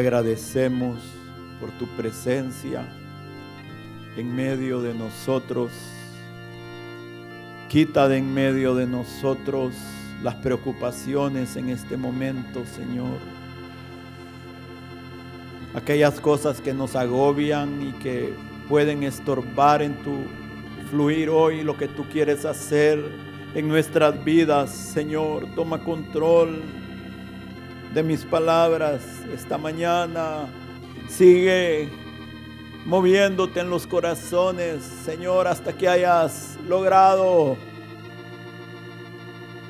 agradecemos por tu presencia en medio de nosotros. Quita de en medio de nosotros las preocupaciones en este momento, Señor. Aquellas cosas que nos agobian y que pueden estorbar en tu fluir hoy lo que tú quieres hacer en nuestras vidas, Señor. Toma control de mis palabras esta mañana. Sigue moviéndote en los corazones, Señor, hasta que hayas logrado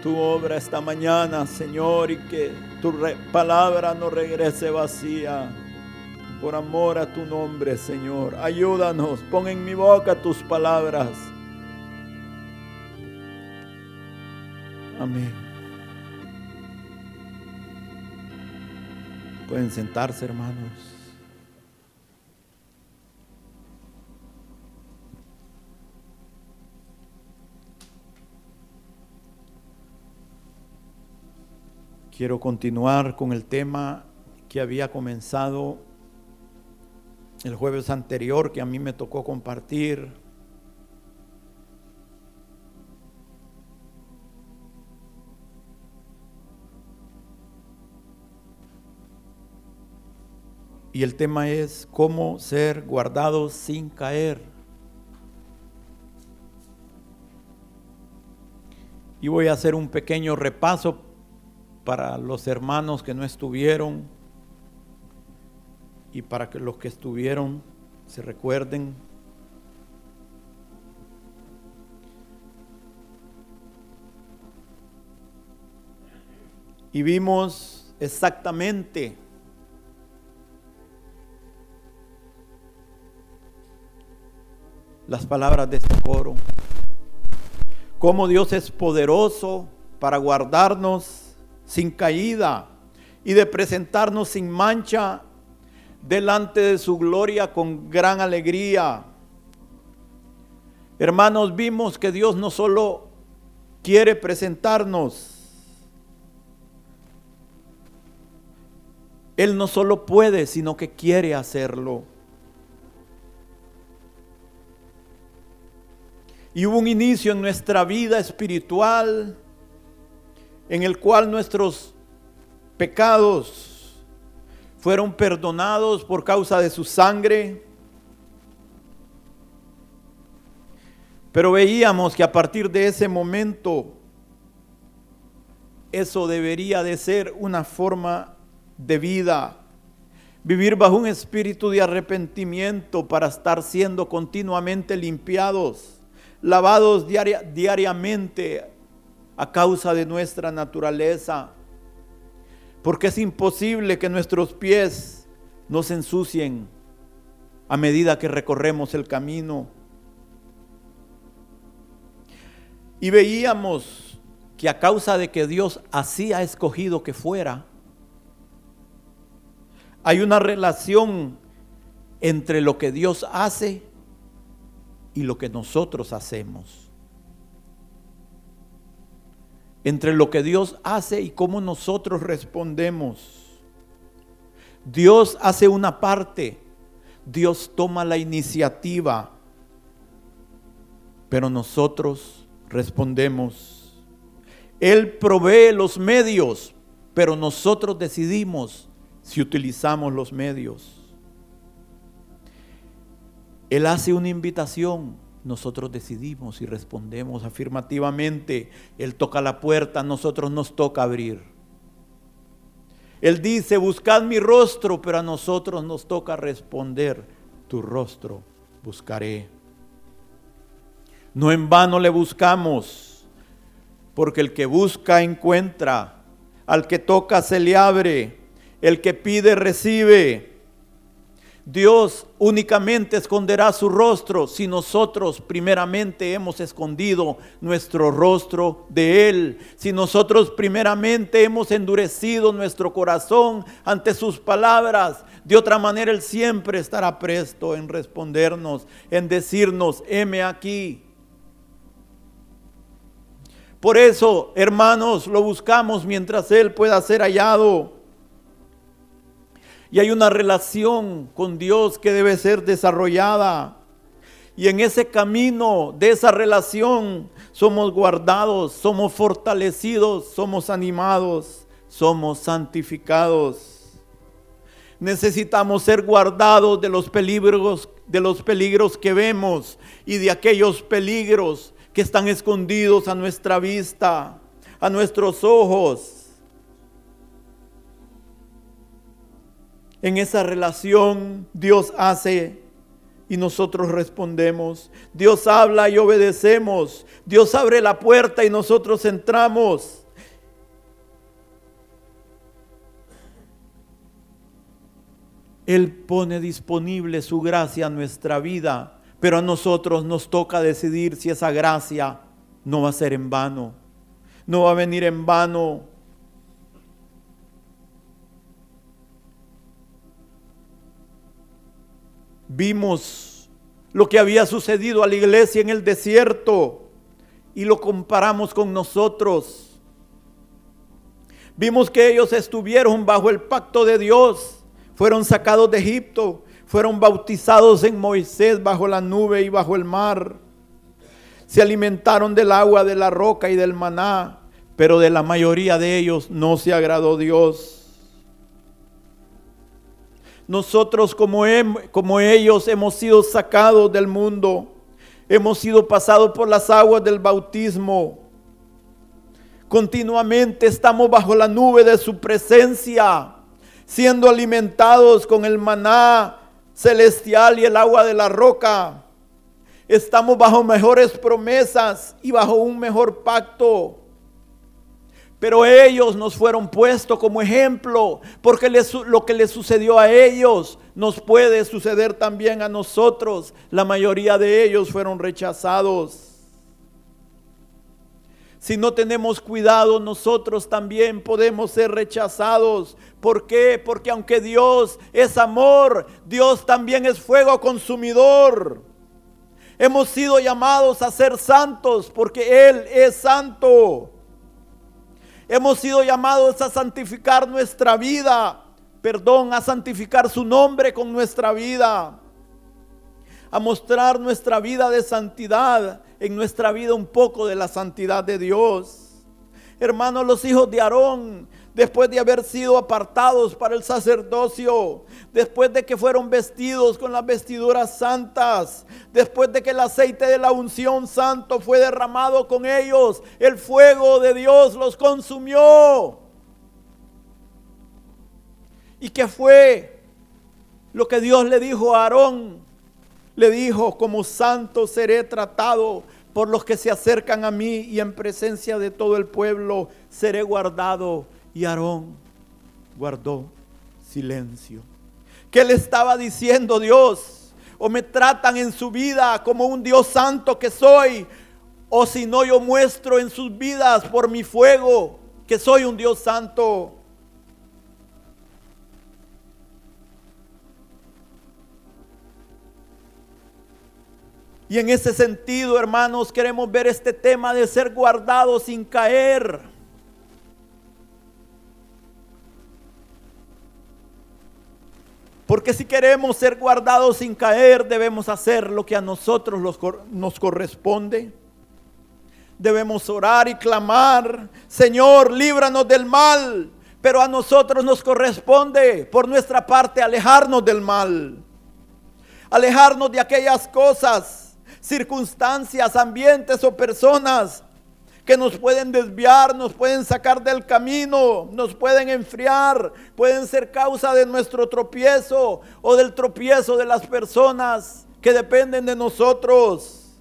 tu obra esta mañana, Señor, y que tu palabra no regrese vacía. Por amor a tu nombre, Señor. Ayúdanos, pon en mi boca tus palabras. Amén. Pueden sentarse, hermanos. Quiero continuar con el tema que había comenzado el jueves anterior, que a mí me tocó compartir. Y el tema es cómo ser guardados sin caer. Y voy a hacer un pequeño repaso para los hermanos que no estuvieron y para que los que estuvieron se recuerden. Y vimos exactamente las palabras de este coro. Cómo Dios es poderoso para guardarnos sin caída y de presentarnos sin mancha delante de su gloria con gran alegría. Hermanos, vimos que Dios no solo quiere presentarnos, Él no solo puede, sino que quiere hacerlo. Y hubo un inicio en nuestra vida espiritual en el cual nuestros pecados fueron perdonados por causa de su sangre. Pero veíamos que a partir de ese momento eso debería de ser una forma de vida. Vivir bajo un espíritu de arrepentimiento para estar siendo continuamente limpiados, lavados diaria- diariamente a causa de nuestra naturaleza. Porque es imposible que nuestros pies no se ensucien a medida que recorremos el camino. Y veíamos que a causa de que Dios así ha escogido que fuera, hay una relación entre lo que Dios hace y lo que nosotros hacemos. Entre lo que Dios hace y cómo nosotros respondemos. Dios hace una parte, Dios toma la iniciativa, pero nosotros respondemos. Él provee los medios, pero nosotros decidimos si utilizamos los medios. Él hace una invitación, nosotros decidimos y respondemos afirmativamente. Él toca la puerta, nosotros nos toca abrir. Él dice, buscad mi rostro, pero a nosotros nos toca responder, tu rostro buscaré. No en vano le buscamos. porque el que busca encuentra, al que toca se le abre, el que pide recibe. Dios únicamente esconderá su rostro si nosotros primeramente hemos escondido nuestro rostro de Él, si nosotros primeramente hemos endurecido nuestro corazón ante sus palabras. De otra manera Él siempre estará presto en respondernos, en decirnos, heme aquí. Por eso, hermanos, lo buscamos mientras Él pueda ser hallado. Y hay una relación con Dios que debe ser desarrollada. Y en ese camino de esa relación somos guardados, somos fortalecidos, somos animados, somos santificados. Necesitamos ser guardados de los peligros, de los peligros que vemos y de aquellos peligros que están escondidos a nuestra vista, a nuestros ojos. En esa relación Dios hace y nosotros respondemos. Dios habla y obedecemos. Dios abre la puerta y nosotros entramos. Él pone disponible su gracia a nuestra vida, pero a nosotros nos toca decidir si esa gracia no va a ser en vano, no va a venir en vano Vimos lo que había sucedido a la iglesia en el desierto y lo comparamos con nosotros. Vimos que ellos estuvieron bajo el pacto de Dios, fueron sacados de Egipto, fueron bautizados en Moisés bajo la nube y bajo el mar. Se alimentaron del agua, de la roca y del maná, pero de la mayoría de ellos no se agradó Dios. Nosotros como, como ellos hemos sido sacados del mundo, hemos sido pasados por las aguas del bautismo. Continuamente estamos bajo la nube de su presencia, siendo alimentados con el maná celestial y el agua de la roca. Estamos bajo mejores promesas y bajo un mejor pacto. Pero ellos nos fueron puestos como ejemplo, porque lo que les sucedió a ellos nos puede suceder también a nosotros. La mayoría de ellos fueron rechazados. Si no tenemos cuidado, nosotros también podemos ser rechazados. ¿Por qué? Porque aunque Dios es amor, Dios también es fuego consumidor. Hemos sido llamados a ser santos porque Él es santo. Hemos sido llamados a santificar nuestra vida, perdón, a santificar su nombre con nuestra vida, a mostrar nuestra vida de santidad, en nuestra vida un poco de la santidad de Dios. Hermanos, los hijos de Aarón después de haber sido apartados para el sacerdocio, después de que fueron vestidos con las vestiduras santas, después de que el aceite de la unción santo fue derramado con ellos, el fuego de Dios los consumió. ¿Y qué fue lo que Dios le dijo a Aarón? Le dijo, como santo seré tratado por los que se acercan a mí y en presencia de todo el pueblo seré guardado y Aarón guardó silencio. ¿Qué le estaba diciendo Dios? O me tratan en su vida como un Dios santo que soy, o si no yo muestro en sus vidas por mi fuego que soy un Dios santo. Y en ese sentido, hermanos, queremos ver este tema de ser guardados sin caer. Porque si queremos ser guardados sin caer, debemos hacer lo que a nosotros nos corresponde. Debemos orar y clamar, Señor, líbranos del mal. Pero a nosotros nos corresponde, por nuestra parte, alejarnos del mal. Alejarnos de aquellas cosas, circunstancias, ambientes o personas que nos pueden desviar, nos pueden sacar del camino, nos pueden enfriar, pueden ser causa de nuestro tropiezo o del tropiezo de las personas que dependen de nosotros.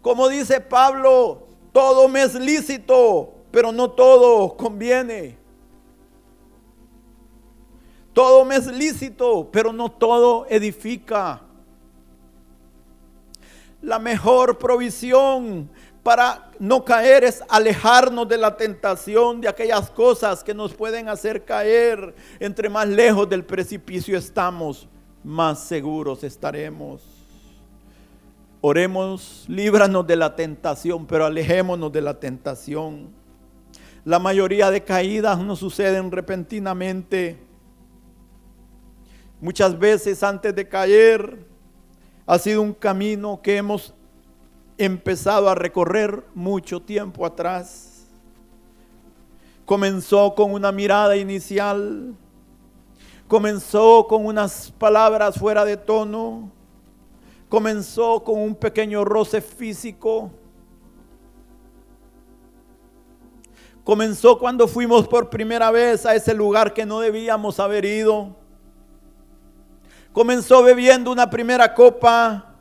Como dice Pablo, Todo me es lícito, pero no todo conviene. Todo me es lícito, pero no todo edifica. La mejor provisión para no caer es alejarnos de la tentación, de aquellas cosas que nos pueden hacer caer. Entre más lejos del precipicio estamos, más seguros estaremos. Oremos, líbranos de la tentación, pero alejémonos de la tentación. La mayoría de caídas no suceden repentinamente. Muchas veces antes de caer ha sido un camino que hemos empezado a recorrer mucho tiempo atrás. Comenzó con una mirada inicial, comenzó con unas palabras fuera de tono, comenzó con un pequeño roce físico. Comenzó cuando fuimos por primera vez a ese lugar que no debíamos haber ido. Comenzó bebiendo una primera copa,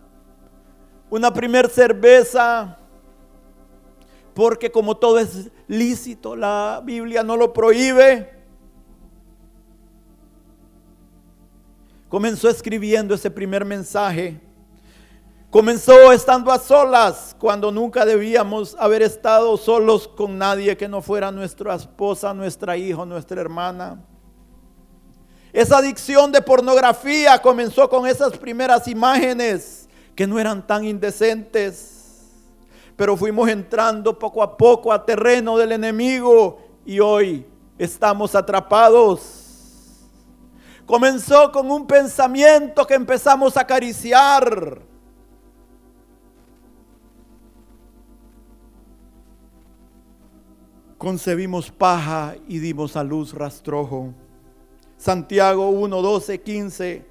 una primera cerveza, porque como todo es lícito, la Biblia no lo prohíbe. Comenzó escribiendo ese primer mensaje. Comenzó estando a solas cuando nunca debíamos haber estado solos con nadie que no fuera nuestra esposa, nuestra hija, nuestra hermana. Esa adicción de pornografía comenzó con esas primeras imágenes que no eran tan indecentes, pero fuimos entrando poco a poco a terreno del enemigo y hoy estamos atrapados. Comenzó con un pensamiento que empezamos a acariciar. Concebimos paja y dimos a luz rastrojo. Santiago 1, 12, 15.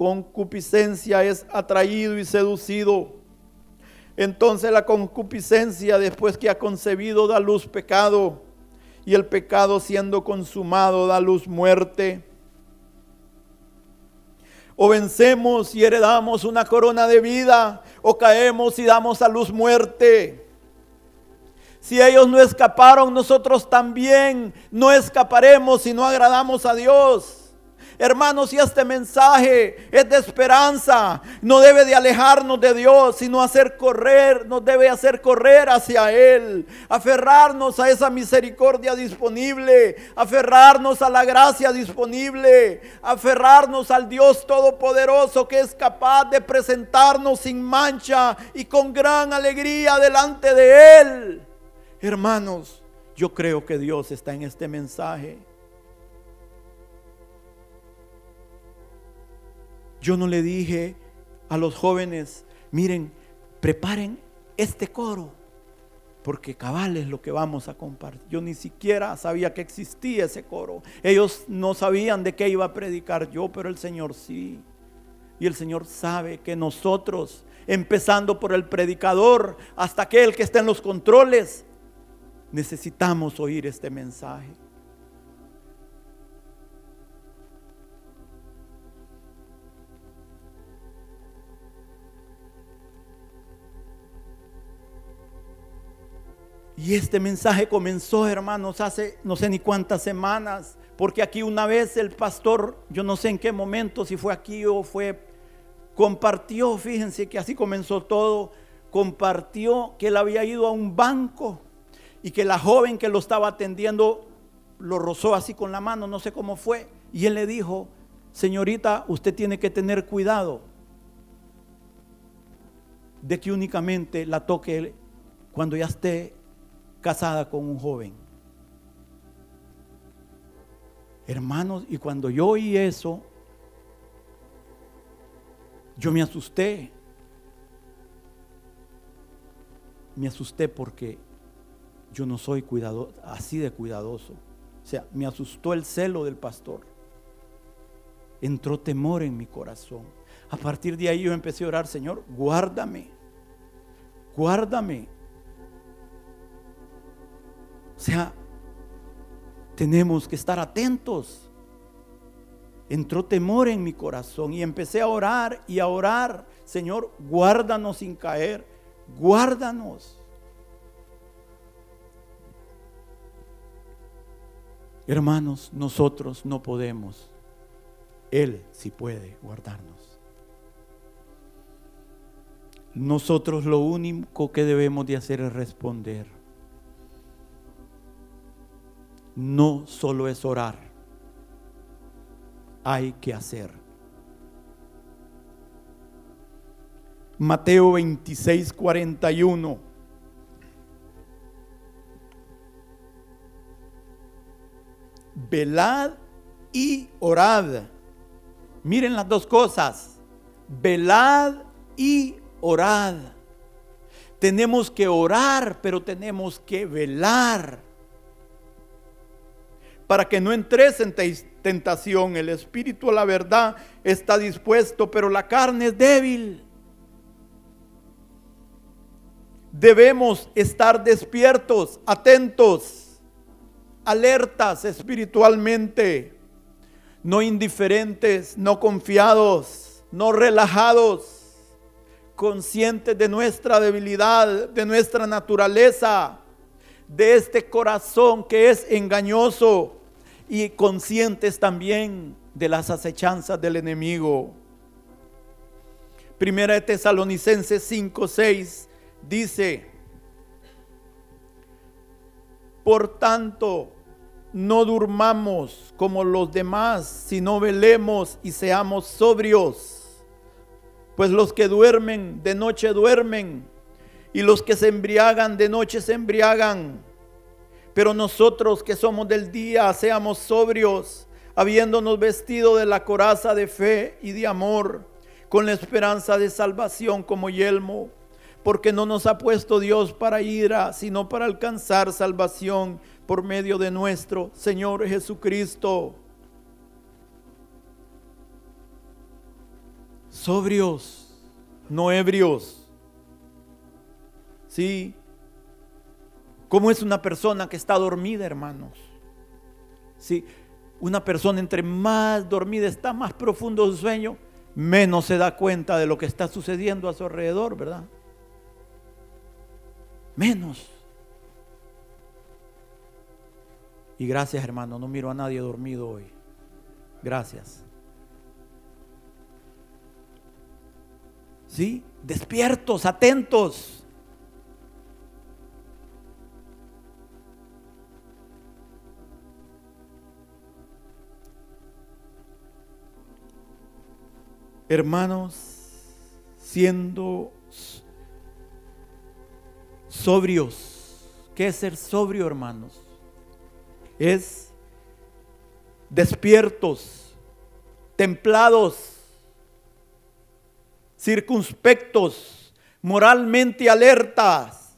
concupiscencia es atraído y seducido. Entonces la concupiscencia, después que ha concebido, da luz pecado, y el pecado siendo consumado da luz muerte. O vencemos y heredamos una corona de vida, o caemos y damos a luz muerte. Si ellos no escaparon, nosotros también no escaparemos si no agradamos a Dios. Hermanos, y este mensaje es de esperanza. No debe de alejarnos de Dios, sino hacer correr, nos debe hacer correr hacia Él. Aferrarnos a esa misericordia disponible. Aferrarnos a la gracia disponible. Aferrarnos al Dios Todopoderoso que es capaz de presentarnos sin mancha y con gran alegría delante de Él. Hermanos, yo creo que Dios está en este mensaje. Yo no le dije a los jóvenes, miren, preparen este coro, porque cabal es lo que vamos a compartir. Yo ni siquiera sabía que existía ese coro. Ellos no sabían de qué iba a predicar yo, pero el Señor sí. Y el Señor sabe que nosotros, empezando por el predicador hasta aquel que está en los controles, necesitamos oír este mensaje. Y este mensaje comenzó, hermanos, hace no sé ni cuántas semanas, porque aquí una vez el pastor, yo no sé en qué momento, si fue aquí o fue, compartió, fíjense que así comenzó todo, compartió que él había ido a un banco y que la joven que lo estaba atendiendo lo rozó así con la mano, no sé cómo fue, y él le dijo, señorita, usted tiene que tener cuidado de que únicamente la toque cuando ya esté casada con un joven. Hermanos, y cuando yo oí eso, yo me asusté. me asusté porque yo no soy cuidado, así de cuidadoso. O sea, me asustó el celo del pastor. Entró temor en mi corazón. A partir de ahí yo empecé a orar, Señor, guárdame, guárdame. O sea, tenemos que estar atentos. Entró temor en mi corazón y empecé a orar y a orar. Señor, guárdanos sin caer, guárdanos. Hermanos, nosotros no podemos. Él sí puede guardarnos. Nosotros lo único que debemos de hacer es responder. No solo es orar, hay que hacer. Mateo 26, 41. velad y orad. Miren las dos cosas, velad y orad. Tenemos que orar, pero tenemos que velar. Para que no entres en tentación, el espíritu a la verdad está dispuesto, pero la carne es débil. Debemos estar despiertos, atentos alertas espiritualmente, no indiferentes, no confiados, no relajados, conscientes de nuestra debilidad, de nuestra naturaleza, de este corazón que es engañoso y conscientes también de las acechanzas del enemigo. Primera de Tesalonicenses 5, 6 dice, por tanto, no durmamos como los demás, sino velemos y seamos sobrios. Pues los que duermen de noche duermen, y los que se embriagan de noche se embriagan. Pero nosotros que somos del día, seamos sobrios, habiéndonos vestido de la coraza de fe y de amor, con la esperanza de salvación como yelmo, porque no nos ha puesto Dios para ira, sino para alcanzar salvación por medio de nuestro Señor Jesucristo. Sobrios, no ebrios. Sí. ¿Cómo es una persona que está dormida, hermanos? Sí. Una persona entre más dormida está, más profundo su sueño, menos se da cuenta de lo que está sucediendo a su alrededor, ¿verdad? Menos. Y gracias hermano, no miro a nadie dormido hoy. Gracias. ¿Sí? Despiertos, atentos. Hermanos, siendo sobrios. ¿Qué es ser sobrio, hermanos? es despiertos, templados, circunspectos, moralmente alertas,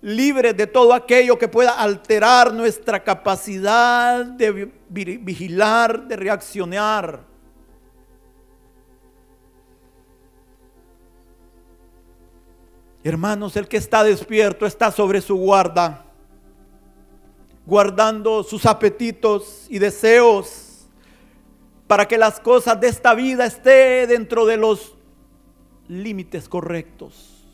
libres de todo aquello que pueda alterar nuestra capacidad de vigilar, de reaccionar. Hermanos, el que está despierto está sobre su guarda guardando sus apetitos y deseos para que las cosas de esta vida estén dentro de los límites correctos.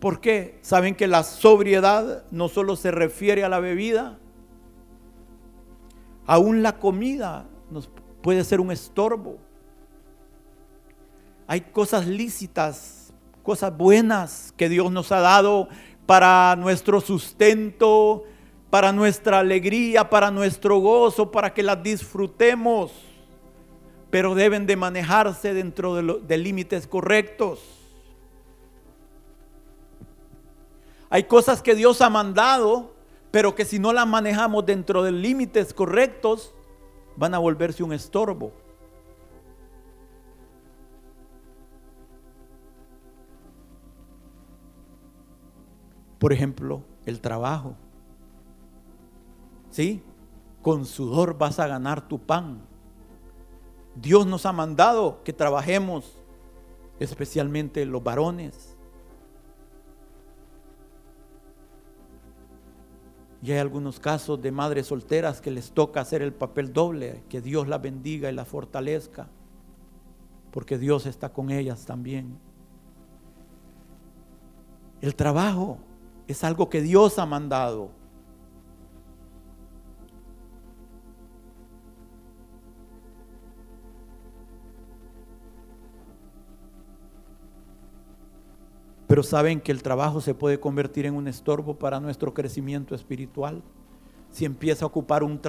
¿Por qué? Saben que la sobriedad no solo se refiere a la bebida, aún la comida nos puede ser un estorbo. Hay cosas lícitas, cosas buenas que Dios nos ha dado para nuestro sustento, para nuestra alegría, para nuestro gozo, para que las disfrutemos, pero deben de manejarse dentro de, límites correctos. Hay cosas que Dios ha mandado, pero que si no las manejamos dentro de límites correctos, van a volverse un estorbo. Por ejemplo, el trabajo. ¿Sí? Con sudor vas a ganar tu pan. Dios nos ha mandado que trabajemos, especialmente los varones. Y hay algunos casos de madres solteras que les toca hacer el papel doble, que Dios las bendiga y las fortalezca, porque Dios está con ellas también. El trabajo es algo que Dios ha mandado. Pero saben que el trabajo se puede convertir en un estorbo para nuestro crecimiento espiritual. Si empieza a ocupar un,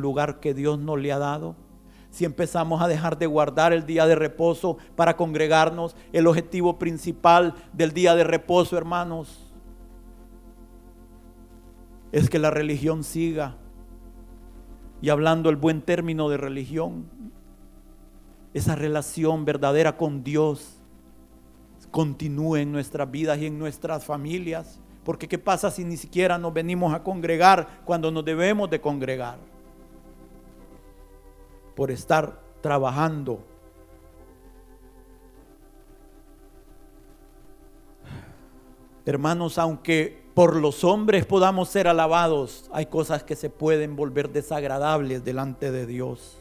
lugar que Dios no le ha dado. Si empezamos a dejar de guardar el día de reposo para congregarnos, el objetivo principal del día de reposo, hermanos, es que la religión siga. Y hablando el buen término de religión, esa relación verdadera con Dios continúe en nuestras vidas y en nuestras familias. Porque ¿qué pasa si ni siquiera nos venimos a congregar cuando nos debemos de congregar? Por estar trabajando. Hermanos, aunque por los hombres podamos ser alabados, hay cosas que se pueden volver desagradables delante de Dios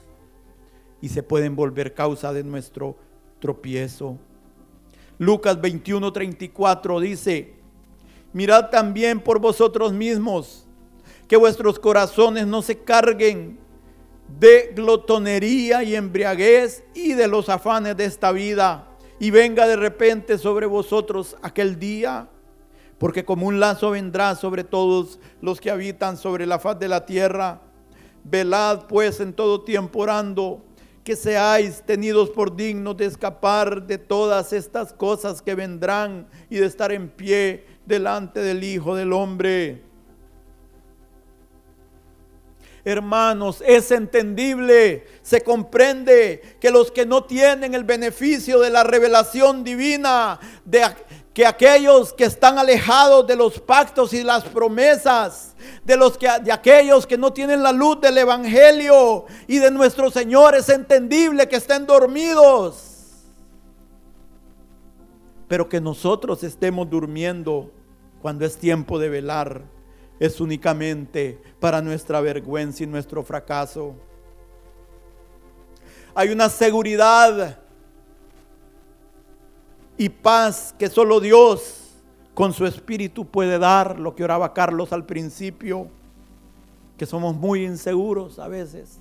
y se pueden volver causa de nuestro tropiezo. Lucas 21, 34 dice, mirad también por vosotros mismos que vuestros corazones no se carguen de glotonería y embriaguez y de los afanes de esta vida y venga de repente sobre vosotros aquel día, porque como un lazo vendrá sobre todos los que habitan sobre la faz de la tierra. Velad pues en todo tiempo orando que seáis tenidos por dignos de escapar de todas estas cosas que vendrán y de estar en pie delante del Hijo del Hombre. Hermanos, es entendible, se comprende que los que no tienen el beneficio de la revelación divina, de, que aquellos que están alejados de los pactos y las promesas, de los de aquellos que no tienen la luz del evangelio y de nuestro Señor es entendible que estén dormidos. Pero que nosotros estemos durmiendo cuando es tiempo de velar es únicamente para nuestra vergüenza y nuestro fracaso. Hay una seguridad y paz que solo Dios con su espíritu puede dar, lo que oraba Carlos al principio, que somos muy inseguros a veces,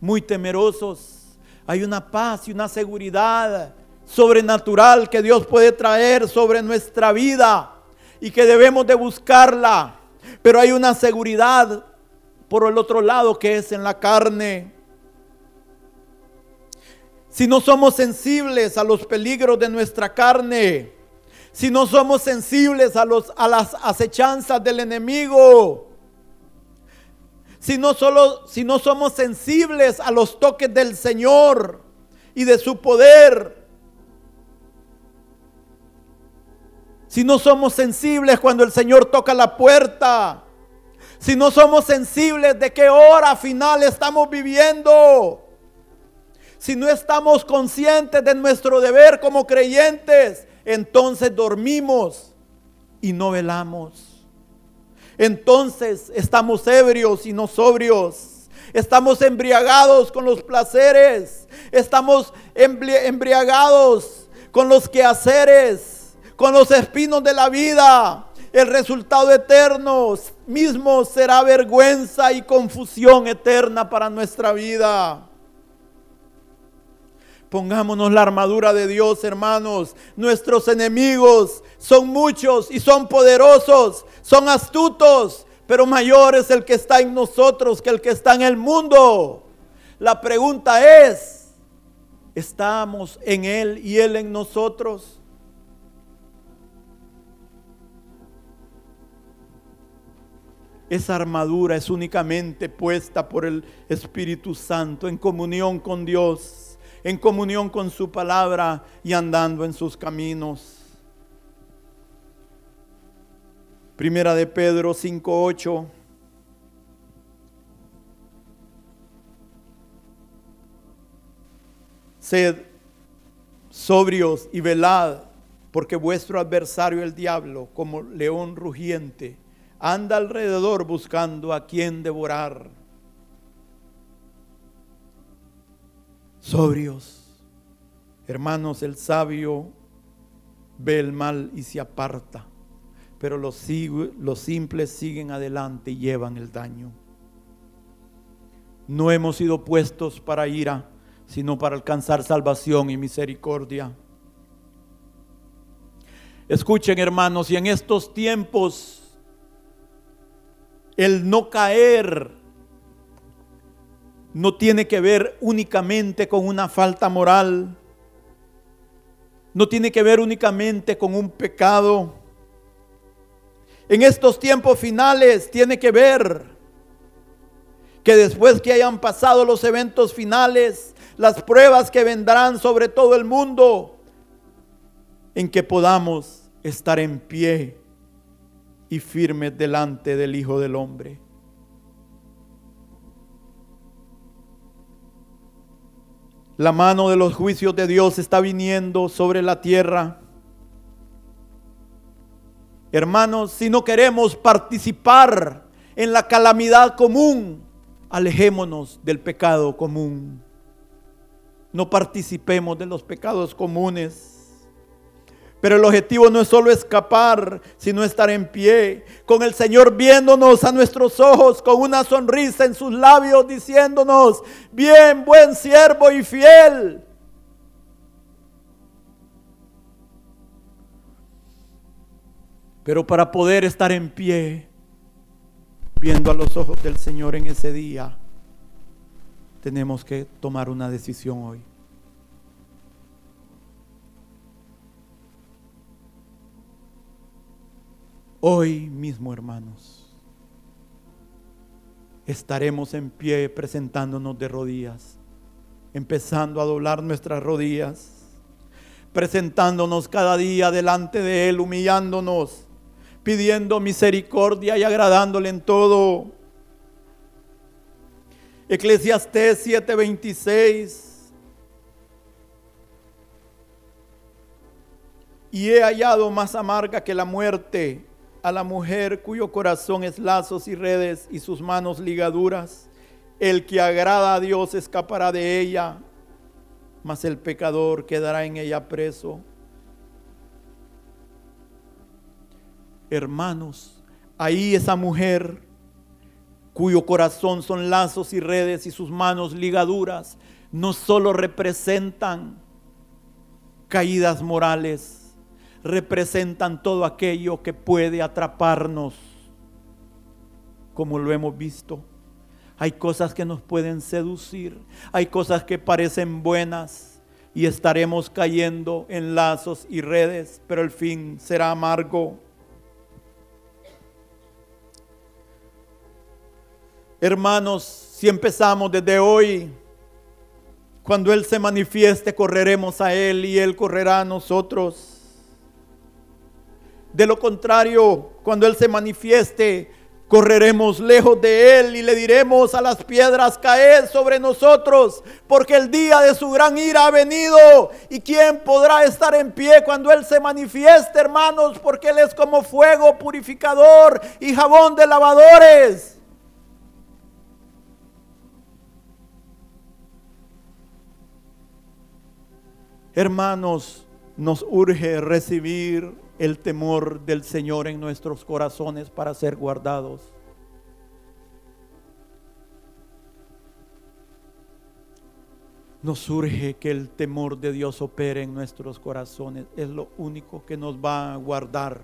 muy temerosos. Hay una paz y una seguridad sobrenatural que Dios puede traer sobre nuestra vida y que debemos de buscarla. Pero hay una seguridad por el otro lado que es en la carne si no somos sensibles a los peligros de nuestra carne, si no somos sensibles a, los, a las acechanzas del enemigo, si no, solo, si no somos sensibles a los toques del Señor y de su poder, si no somos sensibles cuando el Señor toca la puerta, si no somos sensibles de qué hora final estamos viviendo, si no estamos conscientes de nuestro deber como creyentes, entonces dormimos y no velamos. Entonces estamos ebrios y no sobrios. Estamos embriagados con los placeres. Estamos embriagados con los quehaceres, con los espinos de la vida. El resultado eterno mismo será vergüenza y confusión eterna para nuestra vida. Pongámonos la armadura de Dios, hermanos. Nuestros enemigos son muchos y son poderosos, son astutos, pero mayor es el que está en nosotros que el que está en el mundo. La pregunta es, ¿estamos en Él y Él en nosotros? Esa armadura es únicamente puesta por el Espíritu Santo en comunión con Dios en comunión con su palabra y andando en sus caminos. Primera de Pedro 5:8. Sed sobrios y velad, porque vuestro adversario el diablo, como león rugiente, anda alrededor buscando a quien devorar. Sobrios, hermanos, el sabio ve el mal y se aparta, pero los, simples siguen adelante y llevan el daño. No hemos sido puestos para ira, sino para alcanzar salvación y misericordia. Escuchen hermanos, y en estos tiempos el no caer no tiene que ver únicamente con una falta moral, no tiene que ver únicamente con un pecado. En estos tiempos finales tiene que ver que después que hayan pasado los eventos finales, las pruebas que vendrán sobre todo el mundo, en que podamos estar en pie y firmes delante del Hijo del Hombre. La mano de los juicios de Dios está viniendo sobre la tierra. Hermanos, si no queremos participar en la calamidad común, alejémonos del pecado común. No participemos de los pecados comunes. Pero el objetivo no es solo escapar, sino estar en pie, con el Señor viéndonos a nuestros ojos, con una sonrisa en sus labios, diciéndonos, bien, buen siervo y fiel. Pero para poder estar en pie, viendo a los ojos del Señor en ese día, tenemos que tomar una decisión hoy. Hoy mismo, hermanos, estaremos en pie presentándonos de rodillas, empezando a doblar nuestras rodillas, presentándonos cada día delante de Él, humillándonos, pidiendo misericordia y agradándole en todo. Eclesiastés 7:26. Y he hallado más amarga que la muerte a la mujer cuyo corazón es lazos y redes y sus manos ligaduras. El que agrada a Dios escapará de ella, mas el pecador quedará en ella preso. Hermanos, ahí esa mujer cuyo corazón son lazos y redes y sus manos ligaduras, no solo representan caídas morales, representan todo aquello que puede atraparnos, como lo hemos visto. Hay cosas que nos pueden seducir, hay cosas que parecen buenas y estaremos cayendo en lazos y redes, pero el fin será amargo. Hermanos, si empezamos desde hoy, cuando Él se manifieste, correremos a Él y Él correrá a nosotros. De lo contrario, cuando Él se manifieste, correremos lejos de Él y le diremos a las piedras, caed sobre nosotros, porque el día de su gran ira ha venido. ¿Y quién podrá estar en pie cuando Él se manifieste, hermanos? Porque Él es como fuego purificador y jabón de lavadores. Hermanos, nos urge recibir el temor del Señor en nuestros corazones para ser guardados. Nos surge que el temor de Dios opere en nuestros corazones. Es lo único que nos va a guardar.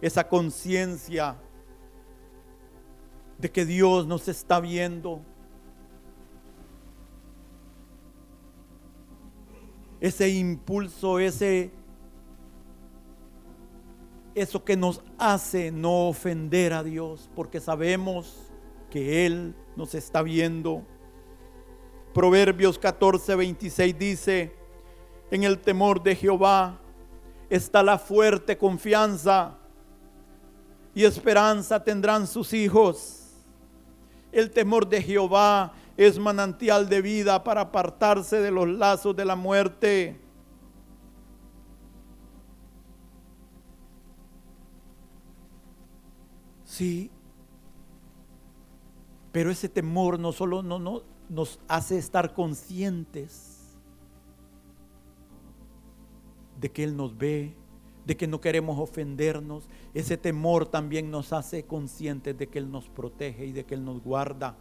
Esa conciencia de que Dios nos está viendo. Ese impulso, ese eso que nos hace no ofender a Dios, porque sabemos que Él nos está viendo. Proverbios 14, 26 dice, en el temor de Jehová está la fuerte confianza, y esperanza tendrán sus hijos. El temor de Jehová es manantial de vida para apartarse de los lazos de la muerte. Sí, pero ese temor no solo no, no, nos hace estar conscientes de que Él nos ve, de que no queremos ofendernos. Ese temor también nos hace conscientes de que Él nos protege y de que Él nos guarda.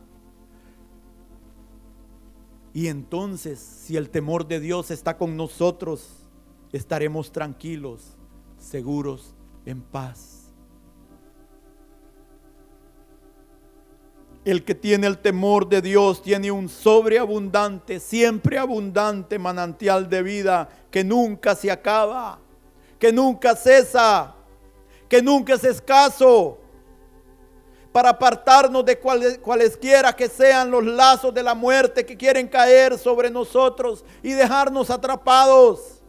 Y entonces, si el temor de Dios está con nosotros, estaremos tranquilos, seguros, en paz. El que tiene el temor de Dios tiene un sobreabundante, siempre abundante manantial de vida que nunca se acaba, que nunca cesa, que nunca es escaso, para apartarnos de cualesquiera que sean los lazos de la muerte que quieren caer sobre nosotros y dejarnos atrapados.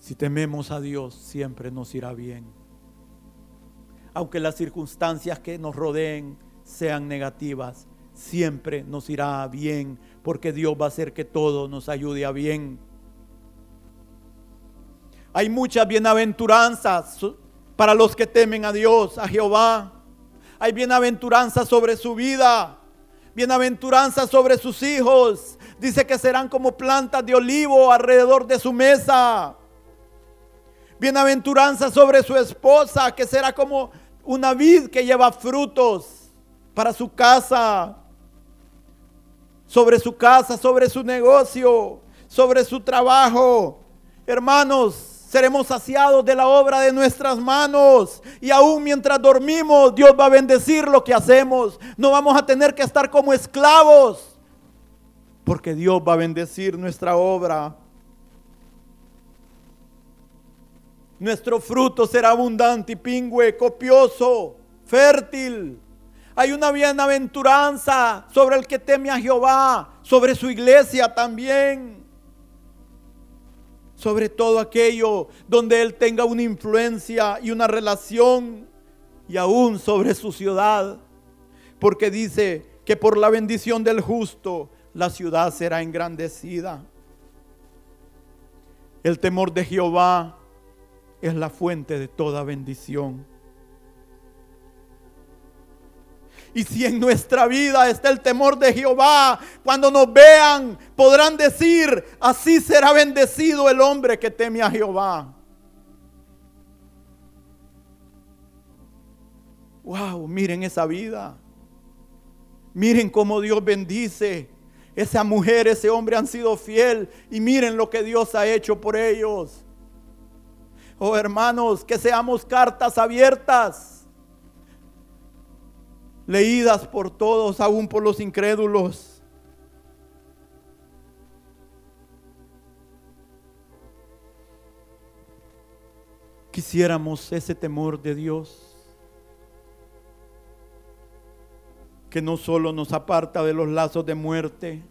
Si tememos a Dios, siempre nos irá bien aunque las circunstancias que nos rodeen sean negativas, siempre nos irá bien, porque Dios va a hacer que todo nos ayude a bien. Hay muchas bienaventuranzas para los que temen a Dios, a Jehová. Hay bienaventuranzas sobre su vida, bienaventuranzas sobre sus hijos. Dice que serán como plantas de olivo alrededor de su mesa. Bienaventuranza sobre su esposa, que será como una vid que lleva frutos para su casa, sobre su casa, sobre su negocio, sobre su trabajo. Hermanos, seremos saciados de la obra de nuestras manos. Y aún mientras dormimos, Dios va a bendecir lo que hacemos. No vamos a tener que estar como esclavos, porque Dios va a bendecir nuestra obra. Nuestro fruto será abundante y pingüe, copioso, fértil. Hay una bienaventuranza sobre el que teme a Jehová, sobre su iglesia también. Sobre todo aquello donde Él tenga una influencia y una relación y aún sobre su ciudad. Porque dice que por la bendición del justo la ciudad será engrandecida. El temor de Jehová es la fuente de toda bendición. Y si en nuestra vida está el temor de Jehová, cuando nos vean podrán decir, así será bendecido el hombre que teme a Jehová. Wow, miren esa vida. Miren cómo Dios bendice. Esa mujer, ese hombre han sido fiel y miren lo que Dios ha hecho por ellos. Oh hermanos, que seamos cartas abiertas, leídas por todos, aún por los incrédulos. Quisiéramos ese temor de Dios, que no solo nos aparta de los lazos de muerte,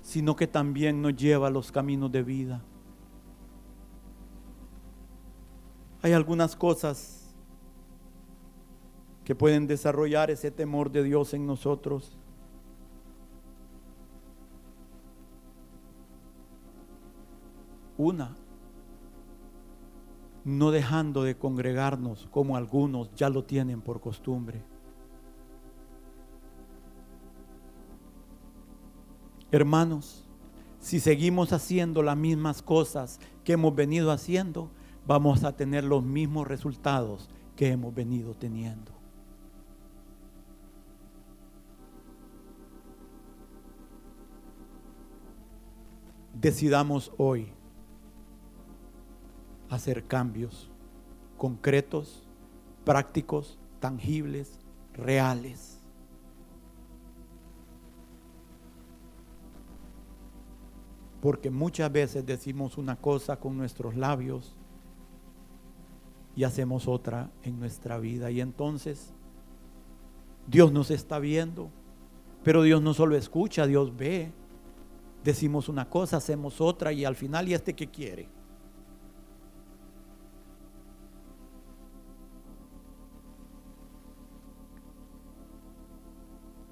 sino que también nos lleva a los caminos de vida. Hay algunas cosas que pueden desarrollar ese temor de Dios en nosotros. Una, no dejando de congregarnos como algunos ya lo tienen por costumbre. Hermanos, si seguimos haciendo las mismas cosas que hemos venido haciendo, vamos a tener los mismos resultados que hemos venido teniendo. Decidamos hoy hacer cambios concretos, prácticos, tangibles, reales. Porque muchas veces decimos una cosa con nuestros labios y hacemos otra en nuestra vida. Y entonces Dios nos está viendo, pero Dios no solo escucha, Dios ve. Decimos una cosa, hacemos otra y al final, ¿y este qué quiere?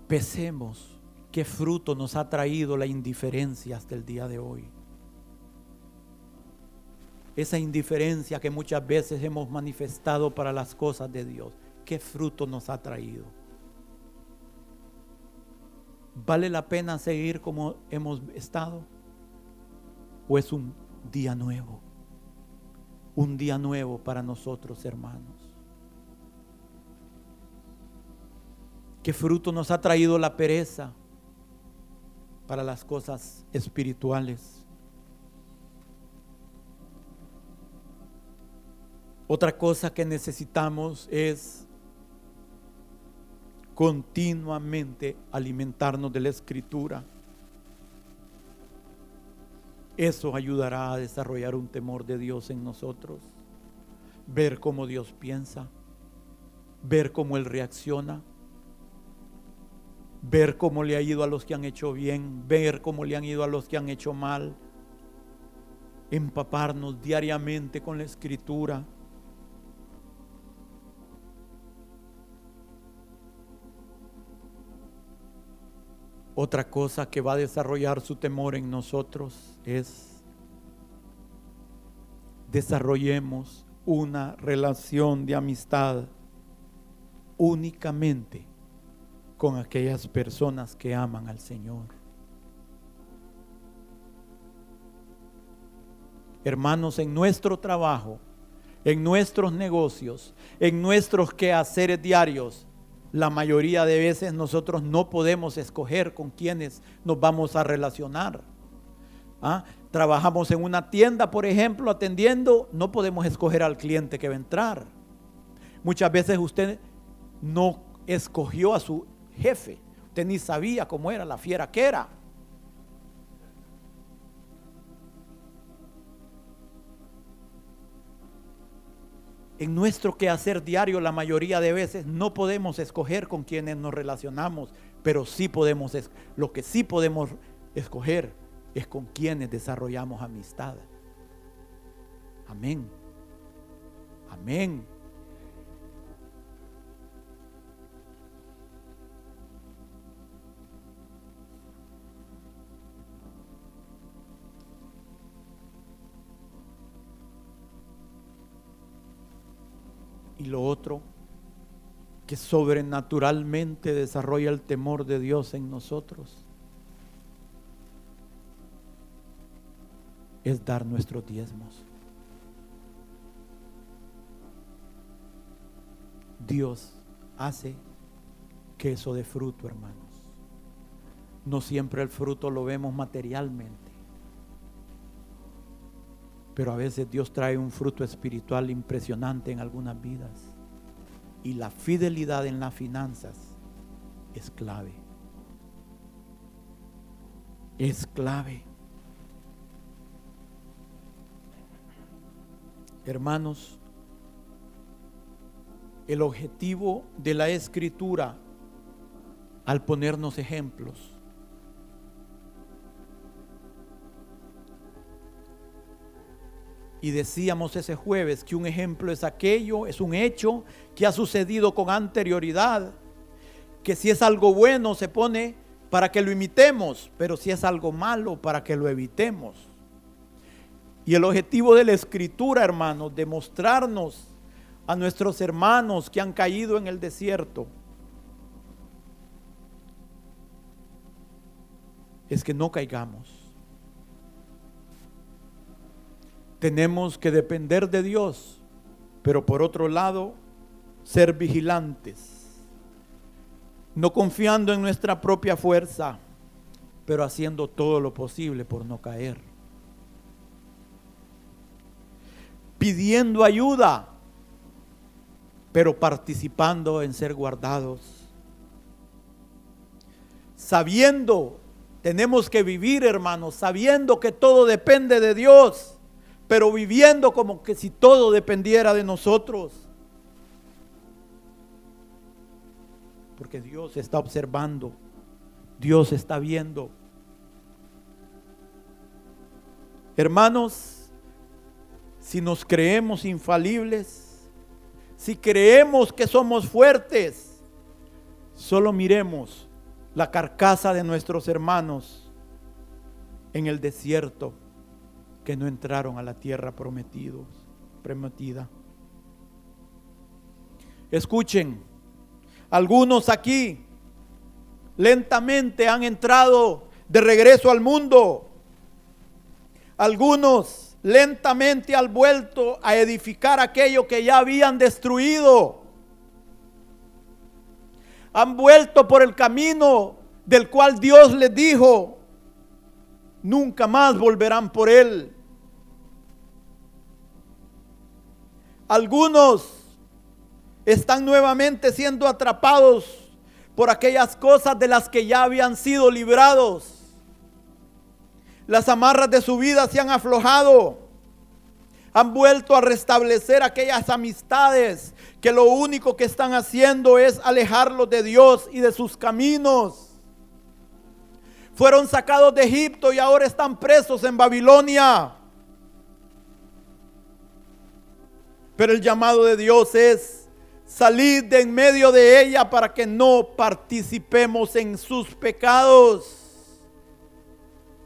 Pesemos qué fruto nos ha traído la indiferencia hasta el día de hoy. Esa indiferencia que muchas veces hemos manifestado para las cosas de Dios, ¿qué fruto nos ha traído? ¿Vale la pena seguir como hemos estado? ¿O es un día nuevo? Un día nuevo para nosotros, hermanos. ¿Qué fruto nos ha traído la pereza para las cosas espirituales? Otra cosa que necesitamos es continuamente alimentarnos de la escritura. Eso ayudará a desarrollar un temor de Dios en nosotros. Ver cómo Dios piensa, ver cómo Él reacciona, ver cómo le ha ido a los que han hecho bien, ver cómo le han ido a los que han hecho mal, empaparnos diariamente con la escritura Otra cosa que va a desarrollar su temor en nosotros es desarrollemos una relación de amistad únicamente con aquellas personas que aman al Señor. Hermanos, en nuestro trabajo, en nuestros negocios, en nuestros quehaceres diarios, la mayoría de veces nosotros no podemos escoger con quienes nos vamos a relacionar. ¿Ah? Trabajamos en una tienda, por ejemplo, atendiendo, no podemos escoger al cliente que va a entrar. Muchas veces usted no escogió a su jefe, usted ni sabía cómo era la fiera que era. En nuestro quehacer diario la mayoría de veces no podemos escoger con quienes nos relacionamos, pero sí podemos, lo que sí podemos escoger es con quienes desarrollamos amistad. Amén. Amén. Y lo otro, que sobrenaturalmente desarrolla el temor de Dios en nosotros, es dar nuestros diezmos. Dios hace que eso de fruto, hermanos. No siempre el fruto lo vemos materialmente. Pero a veces Dios trae un fruto espiritual impresionante en algunas vidas. Y la fidelidad en las finanzas es clave. Es clave. Hermanos, el objetivo de la escritura al ponernos ejemplos Y decíamos ese jueves que un ejemplo es aquello, es un hecho que ha sucedido con anterioridad, que si es algo bueno se pone para que lo imitemos, pero si es algo malo para que lo evitemos. Y el objetivo de la escritura, hermanos, demostrarnos a nuestros hermanos que han caído en el desierto, es que no caigamos tenemos que depender de Dios, pero por otro lado, ser vigilantes, no confiando en nuestra propia fuerza, pero haciendo todo lo posible por no caer. Pidiendo ayuda, pero participando en ser guardados. Sabiendo, tenemos que vivir, hermanos, sabiendo que todo depende de Dios pero viviendo como que si todo dependiera de nosotros. Porque Dios está observando, Dios está viendo. Hermanos, si nos creemos infalibles, si creemos que somos fuertes, solo miremos la carcasa de nuestros hermanos en el desierto que no entraron a la tierra prometidos, prometida. Escuchen, algunos aquí lentamente han entrado de regreso al mundo. Algunos lentamente han vuelto a edificar aquello que ya habían destruido. Han vuelto por el camino del cual Dios les dijo, nunca más volverán por él. Algunos están nuevamente siendo atrapados por aquellas cosas de las que ya habían sido librados. Las amarras de su vida se han aflojado. Han vuelto a restablecer aquellas amistades que lo único que están haciendo es alejarlos de Dios y de sus caminos. Fueron sacados de Egipto y ahora están presos en Babilonia. Pero el llamado de Dios es Salid de en medio de ella para que no participemos en sus pecados.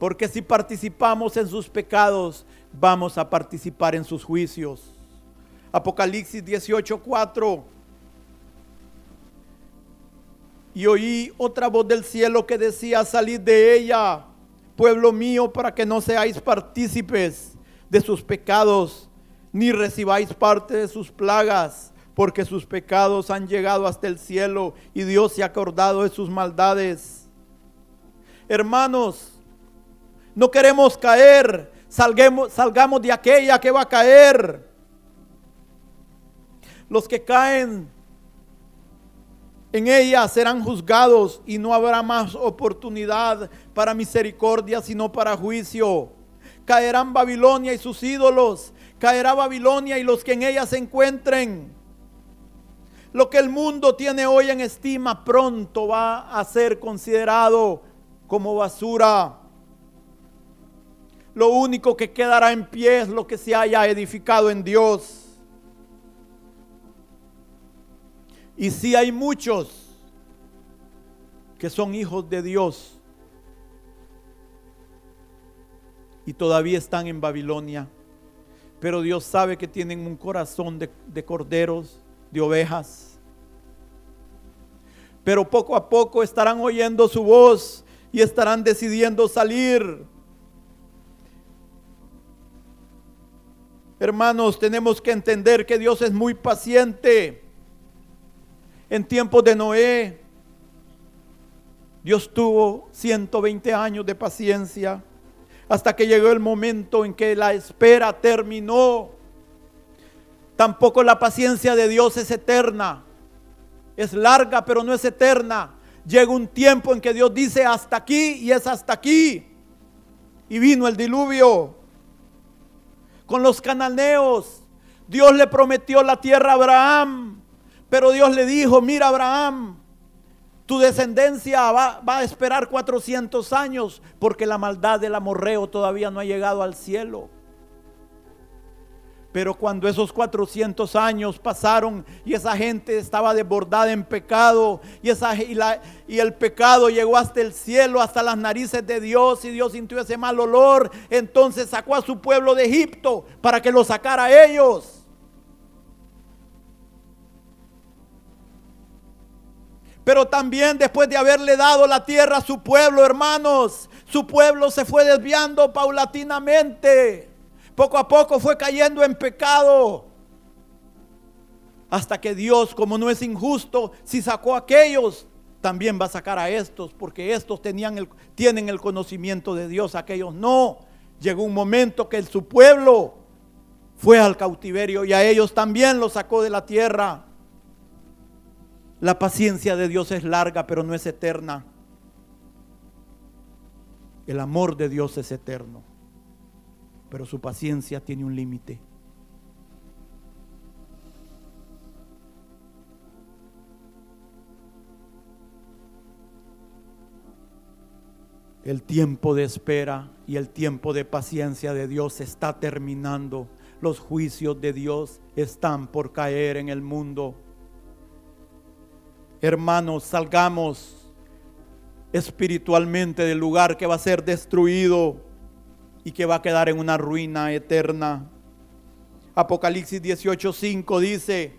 Porque si participamos en sus pecados, vamos a participar en sus juicios. Apocalipsis 18:4. Y oí otra voz del cielo que decía, salid de ella, pueblo mío, para que no seáis partícipes de sus pecados, ni recibáis parte de sus plagas porque sus pecados han llegado hasta el cielo y Dios se ha acordado de sus maldades. Hermanos, no queremos caer, salgamos, salgamos de aquella que va a caer. Los que caen en ella serán juzgados y no habrá más oportunidad para misericordia, sino para juicio. Caerán Babilonia y sus ídolos, caerá Babilonia y los que en ella se encuentren. Lo que el mundo tiene hoy en estima pronto va a ser considerado como basura. Lo único que quedará en pie es lo que se haya edificado en Dios. Y si hay muchos que son hijos de Dios y todavía están en Babilonia, pero Dios sabe que tienen un corazón de, de corderos de ovejas. Pero poco a poco estarán oyendo su voz y estarán decidiendo salir. Hermanos, tenemos que entender que Dios es muy paciente. En tiempos de Noé, Dios tuvo 120 años de paciencia hasta que llegó el momento en que la espera terminó. Tampoco la paciencia de Dios es eterna. Es larga, pero no es eterna. Llega un tiempo en que Dios dice hasta aquí y es hasta aquí. Y vino el diluvio. Con los cananeos, Dios le prometió la tierra a Abraham. Pero Dios le dijo, mira Abraham, tu descendencia va, a esperar 400 años porque la maldad del amorreo todavía no ha llegado al cielo. Pero cuando esos 400 años pasaron y esa gente estaba desbordada en pecado y, y, el pecado llegó hasta el cielo, hasta las narices de Dios y Dios sintió ese mal olor, entonces sacó a su pueblo de Egipto para que lo sacara a ellos. Pero también después de haberle dado la tierra a su pueblo, hermanos, su pueblo se fue desviando paulatinamente. Poco a poco fue cayendo en pecado. Hasta que Dios, como no es injusto, si sacó a aquellos, también va a sacar a estos, porque estos tenían el, tienen el conocimiento de Dios, aquellos no. Llegó un momento que su pueblo fue al cautiverio y a ellos también los sacó de la tierra. La paciencia de Dios es larga, pero no es eterna. El amor de Dios es eterno pero su paciencia tiene un límite. El tiempo de espera y el tiempo de paciencia de Dios está terminando. Los juicios de Dios están por caer en el mundo. Hermanos, salgamos espiritualmente del lugar que va a ser destruido y que va a quedar en una ruina eterna. Apocalipsis 18:5 dice,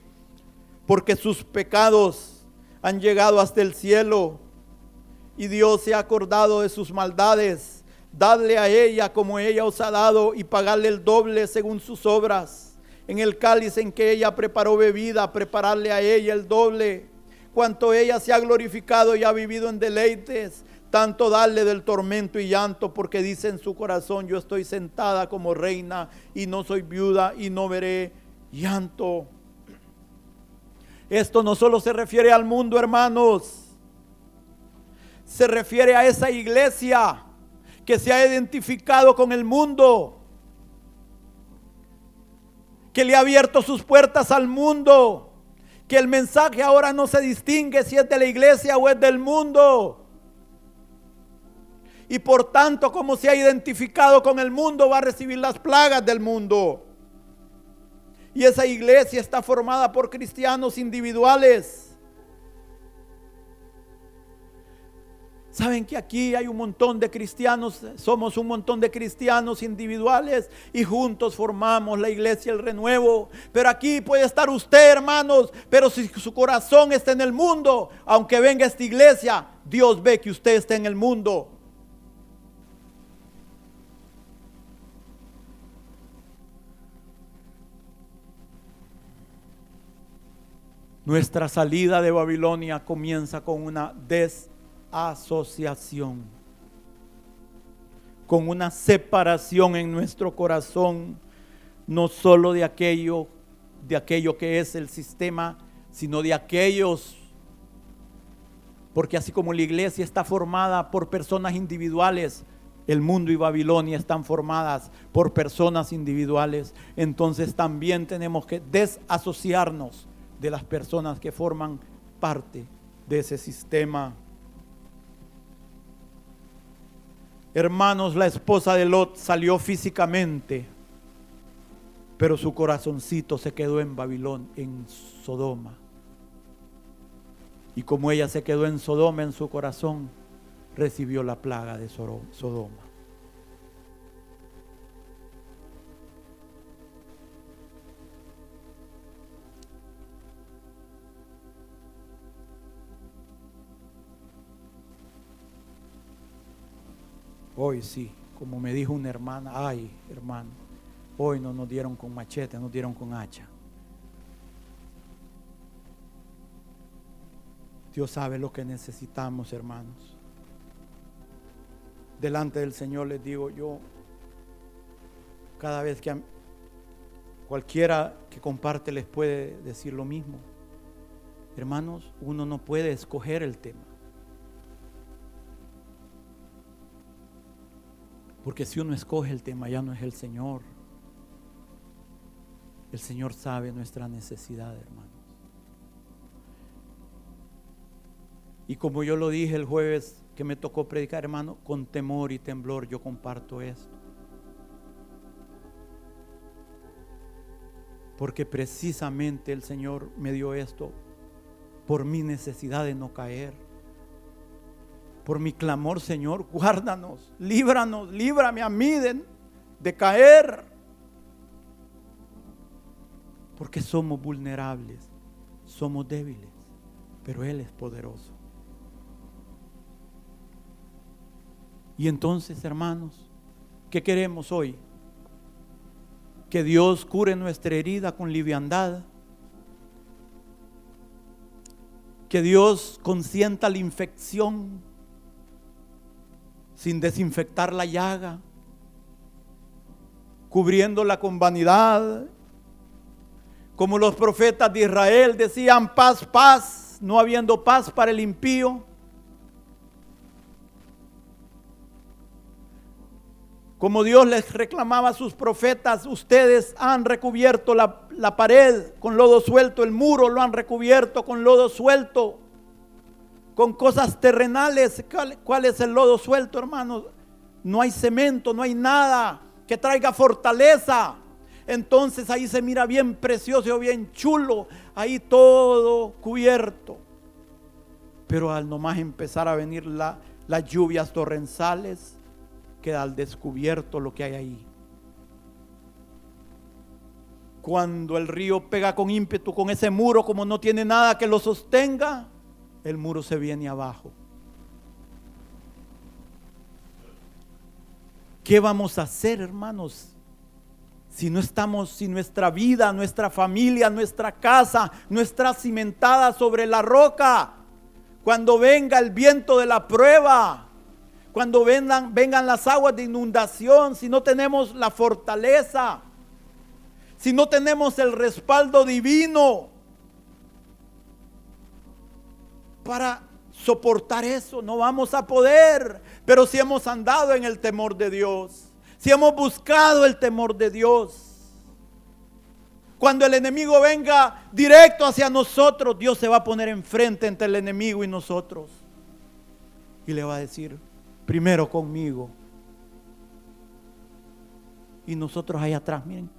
porque sus pecados han llegado hasta el cielo y Dios se ha acordado de sus maldades. Dadle a ella como ella os ha dado y pagarle el doble según sus obras. En el cáliz en que ella preparó bebida, prepararle a ella el doble. Cuanto ella se ha glorificado y ha vivido en deleites, tanto darle del tormento y llanto, porque dice en su corazón, yo estoy sentada como reina y no soy viuda y no veré llanto. Esto no solo se refiere al mundo, hermanos, se refiere a esa iglesia que se ha identificado con el mundo, que le ha abierto sus puertas al mundo, que el mensaje ahora no se distingue si es de la iglesia o es del mundo. Y por tanto, como se ha identificado con el mundo, va a recibir las plagas del mundo. Y esa iglesia está formada por cristianos individuales. Saben que aquí hay un montón de cristianos, somos un montón de cristianos individuales y juntos formamos la iglesia El Renuevo. Pero aquí puede estar usted, hermanos, pero si su corazón está en el mundo, aunque venga esta iglesia, Dios ve que usted está en el mundo. Nuestra salida de Babilonia comienza con una desasociación, con una separación en nuestro corazón, no solo de aquello, de aquello que es el sistema, sino de aquellos porque así como la iglesia está formada por personas individuales, el mundo y Babilonia están formadas por personas individuales. Entonces también tenemos que desasociarnos de las personas que forman parte de ese sistema. Hermanos, la esposa de Lot salió físicamente, pero su corazoncito se quedó en Babilón, en Sodoma. Y como ella se quedó en Sodoma, en su corazón, recibió la plaga de Sodoma. Hoy sí, como me dijo una hermana, ay hermano, hoy no nos dieron con machete, nos dieron con hacha. Dios sabe lo que necesitamos, hermanos. Delante del Señor les digo yo, cada vez que cualquiera que comparte les puede decir lo mismo. Hermanos, uno no puede escoger el tema. Porque si uno escoge el tema, ya no es el Señor. El Señor sabe nuestra necesidad, hermanos. Y como yo lo dije el jueves que me tocó predicar, hermano, con temor y temblor yo comparto esto. Porque precisamente el Señor me dio esto por mi necesidad de no caer por mi clamor, Señor, guárdanos, líbranos, líbrame a mí de, caer. Porque somos vulnerables, somos débiles, pero Él es poderoso. Y entonces, hermanos, ¿qué queremos hoy? Que Dios cure nuestra herida con liviandad. Que Dios consienta la infección sin desinfectar la llaga, cubriéndola con vanidad. Como los profetas de Israel decían paz, paz, no habiendo paz para el impío. Como Dios les reclamaba a sus profetas, ustedes han recubierto la, la, pared con lodo suelto, el muro lo han recubierto con lodo suelto con cosas terrenales. ¿Cuál, es el lodo suelto, hermanos? No hay cemento, no hay nada que traiga fortaleza. Entonces ahí se mira bien precioso, bien chulo, ahí todo cubierto. Pero al nomás empezar a venir la, las lluvias torrenciales, queda al descubierto lo que hay ahí. Cuando el río pega con ímpetu con ese muro, como no tiene nada que lo sostenga, el muro se viene abajo. ¿Qué vamos a hacer, hermanos? Si no estamos, si nuestra vida, nuestra familia, nuestra casa no está cimentada sobre la roca, cuando venga el viento de la prueba, cuando vengan, vengan las aguas de inundación, si no tenemos la fortaleza, si no tenemos el respaldo divino para soportar eso, no vamos a poder. Pero si hemos andado en el temor de Dios, si hemos buscado el temor de Dios, cuando el enemigo venga directo hacia nosotros, Dios se va a poner enfrente entre el enemigo y nosotros. Y le va a decir, primero conmigo. Y nosotros ahí atrás, miren.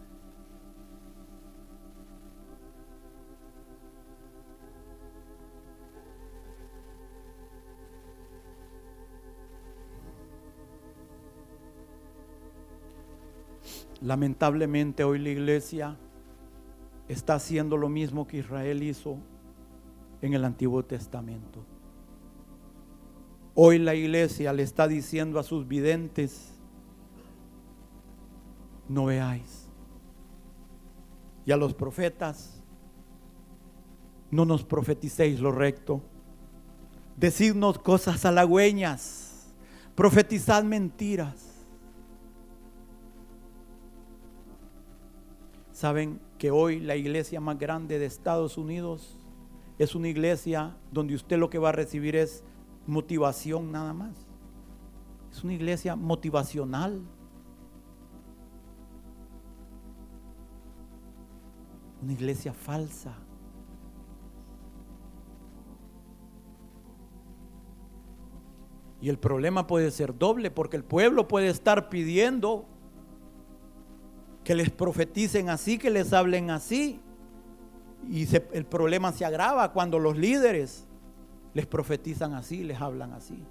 Lamentablemente hoy la iglesia está haciendo lo mismo que Israel hizo en el Antiguo Testamento. Hoy la iglesia le está diciendo a sus videntes, no veáis. Y a los profetas, no nos profeticéis lo recto. Decidnos cosas halagüeñas, profetizad mentiras. Saben que hoy la iglesia más grande de Estados Unidos es una iglesia donde usted lo que va a recibir es motivación nada más. Es una iglesia motivacional. Una iglesia falsa. Y el problema puede ser doble porque el pueblo puede estar pidiendo que les profeticen así, que les hablen así. Y el problema se agrava cuando los líderes les profetizan así, les hablan así.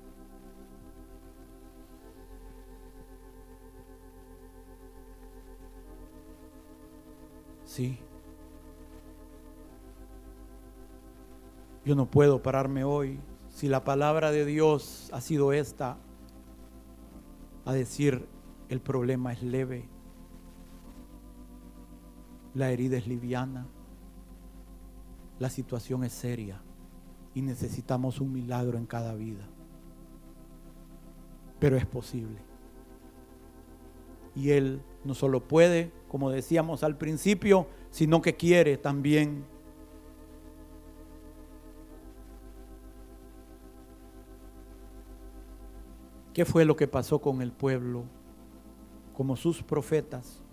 Sí. Yo no puedo pararme hoy si la palabra de Dios ha sido esta a decir el problema es leve la herida es liviana, la situación es seria y necesitamos un milagro en cada vida. Pero es posible. Y Él no solo puede, como decíamos al principio, sino que quiere también. ¿Qué fue lo que pasó con el pueblo? Como sus profetas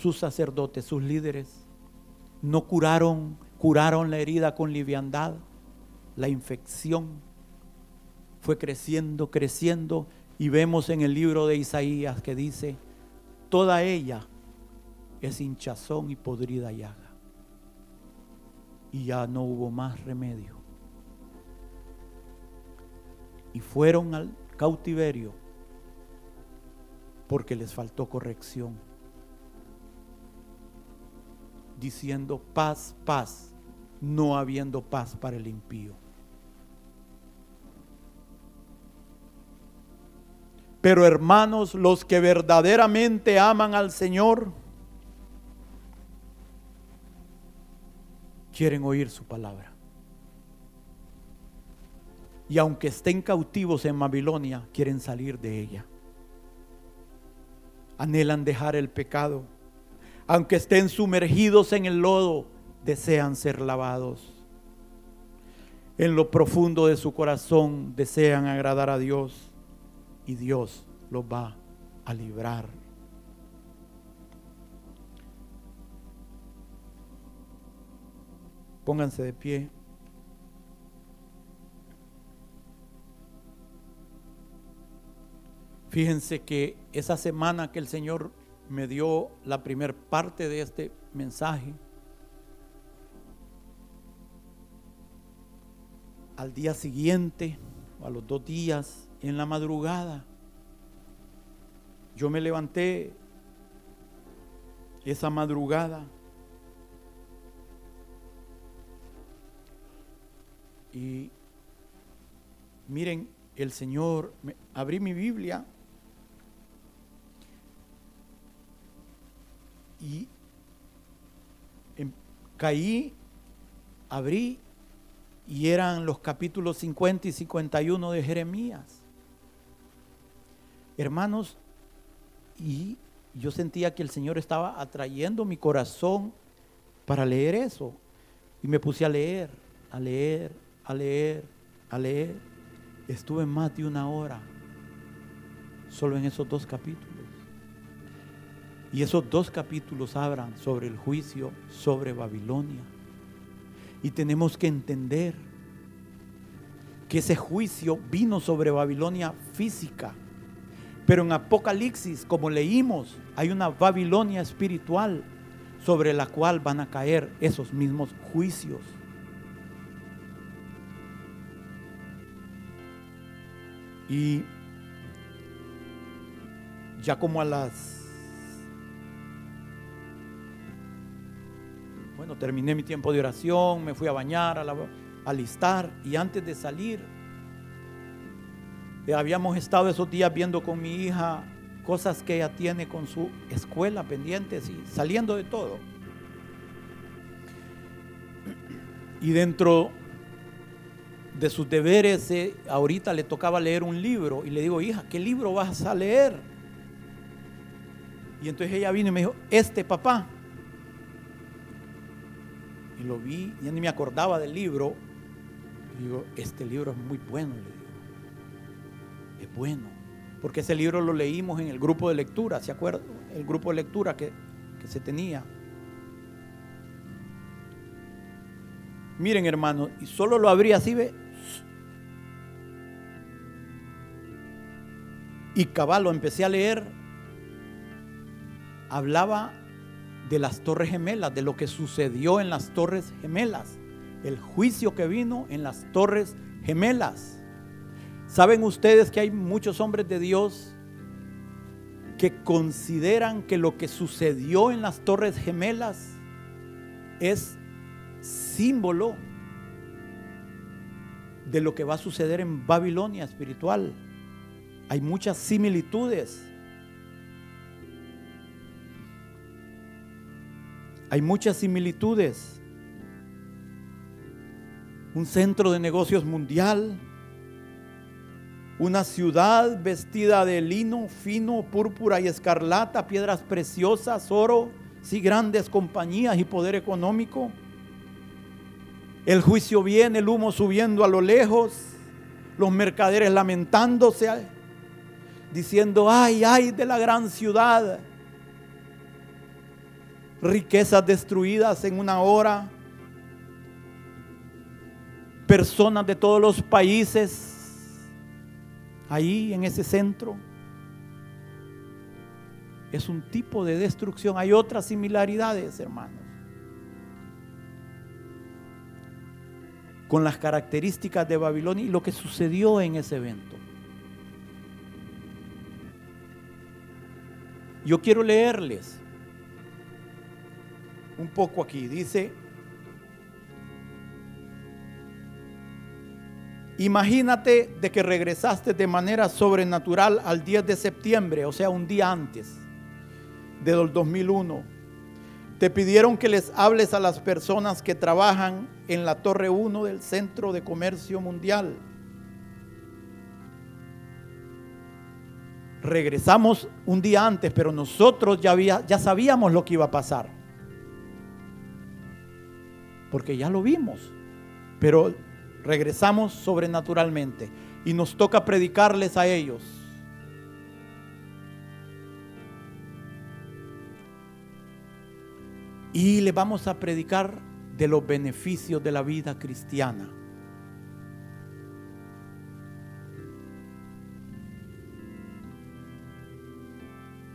sus sacerdotes, sus líderes, no curaron, curaron la herida con liviandad. La infección fue creciendo, creciendo y vemos en el libro de Isaías que dice, toda ella es hinchazón y podrida llaga. Y ya no hubo más remedio. Y fueron al cautiverio porque les faltó corrección diciendo paz, paz, no habiendo paz para el impío. Pero hermanos, los que verdaderamente aman al Señor, quieren oír su palabra. Y aunque estén cautivos en Babilonia, quieren salir de ella. Anhelan dejar el pecado aunque estén sumergidos en el lodo, desean ser lavados. En lo profundo de su corazón desean agradar a Dios y Dios los va a librar. Pónganse de pie. Fíjense que esa semana que el Señor me dio la primer parte de este mensaje. Al día siguiente, a los dos días, en la madrugada. Yo me levanté esa madrugada y miren, el Señor, abrí mi Biblia y em, caí, abrí y eran los capítulos 50 y 51 de Jeremías. Hermanos, y yo sentía que el Señor estaba atrayendo mi corazón para leer eso. Y me puse a leer, a leer, a leer, a leer. Estuve más de una hora solo en esos dos capítulos. Y esos dos capítulos hablan sobre el juicio sobre Babilonia. Y tenemos que entender que ese juicio vino sobre Babilonia física. Pero en Apocalipsis, como leímos, hay una Babilonia espiritual sobre la cual van a caer esos mismos juicios. Y ya como a las Bueno, terminé mi tiempo de oración, me fui a bañar, a, alistar y antes de salir, eh, habíamos estado esos días viendo con mi hija cosas que ella tiene con su escuela pendientes y saliendo de todo. Y dentro de sus deberes, eh, ahorita le tocaba leer un libro y le digo, hija, ¿qué libro vas a leer? Y entonces ella vino y me dijo, este papá y lo vi, ya ni me acordaba del libro. Y digo, este libro es muy bueno, le digo. Es bueno. Porque ese libro lo leímos en el grupo de lectura, ¿se acuerdan? El grupo de lectura que, que se tenía. Miren, hermano, y solo lo abrí así, ve. Y cabal, lo empecé a leer. Hablaba de las torres gemelas, de lo que sucedió en las torres gemelas, el juicio que vino en las torres gemelas. ¿Saben ustedes que hay muchos hombres de Dios que consideran que lo que sucedió en las torres gemelas es símbolo de lo que va a suceder en Babilonia espiritual? Hay muchas similitudes. Hay muchas similitudes. Un centro de negocios mundial, una ciudad vestida de lino fino, púrpura y escarlata, piedras preciosas, oro, sí, grandes compañías y poder económico. El juicio viene, el humo subiendo a lo lejos, los mercaderes lamentándose, diciendo, ay, ay de la gran ciudad riquezas destruidas en una hora, personas de todos los países ahí en ese centro. Es un tipo de destrucción. Hay otras similaridades, hermanos. Con las características de Babilonia y lo que sucedió en ese evento. Yo quiero leerles un poco aquí. Dice, imagínate de que regresaste de manera sobrenatural al 10 de septiembre, o sea, un día antes del 2001. Te pidieron que les hables a las personas que trabajan en la Torre 1 del Centro de Comercio Mundial. Regresamos un día antes, pero nosotros ya, había, ya sabíamos lo que iba a pasar porque ya lo vimos. Pero regresamos sobrenaturalmente y nos toca predicarles a ellos. Y le vamos a predicar de los beneficios de la vida cristiana.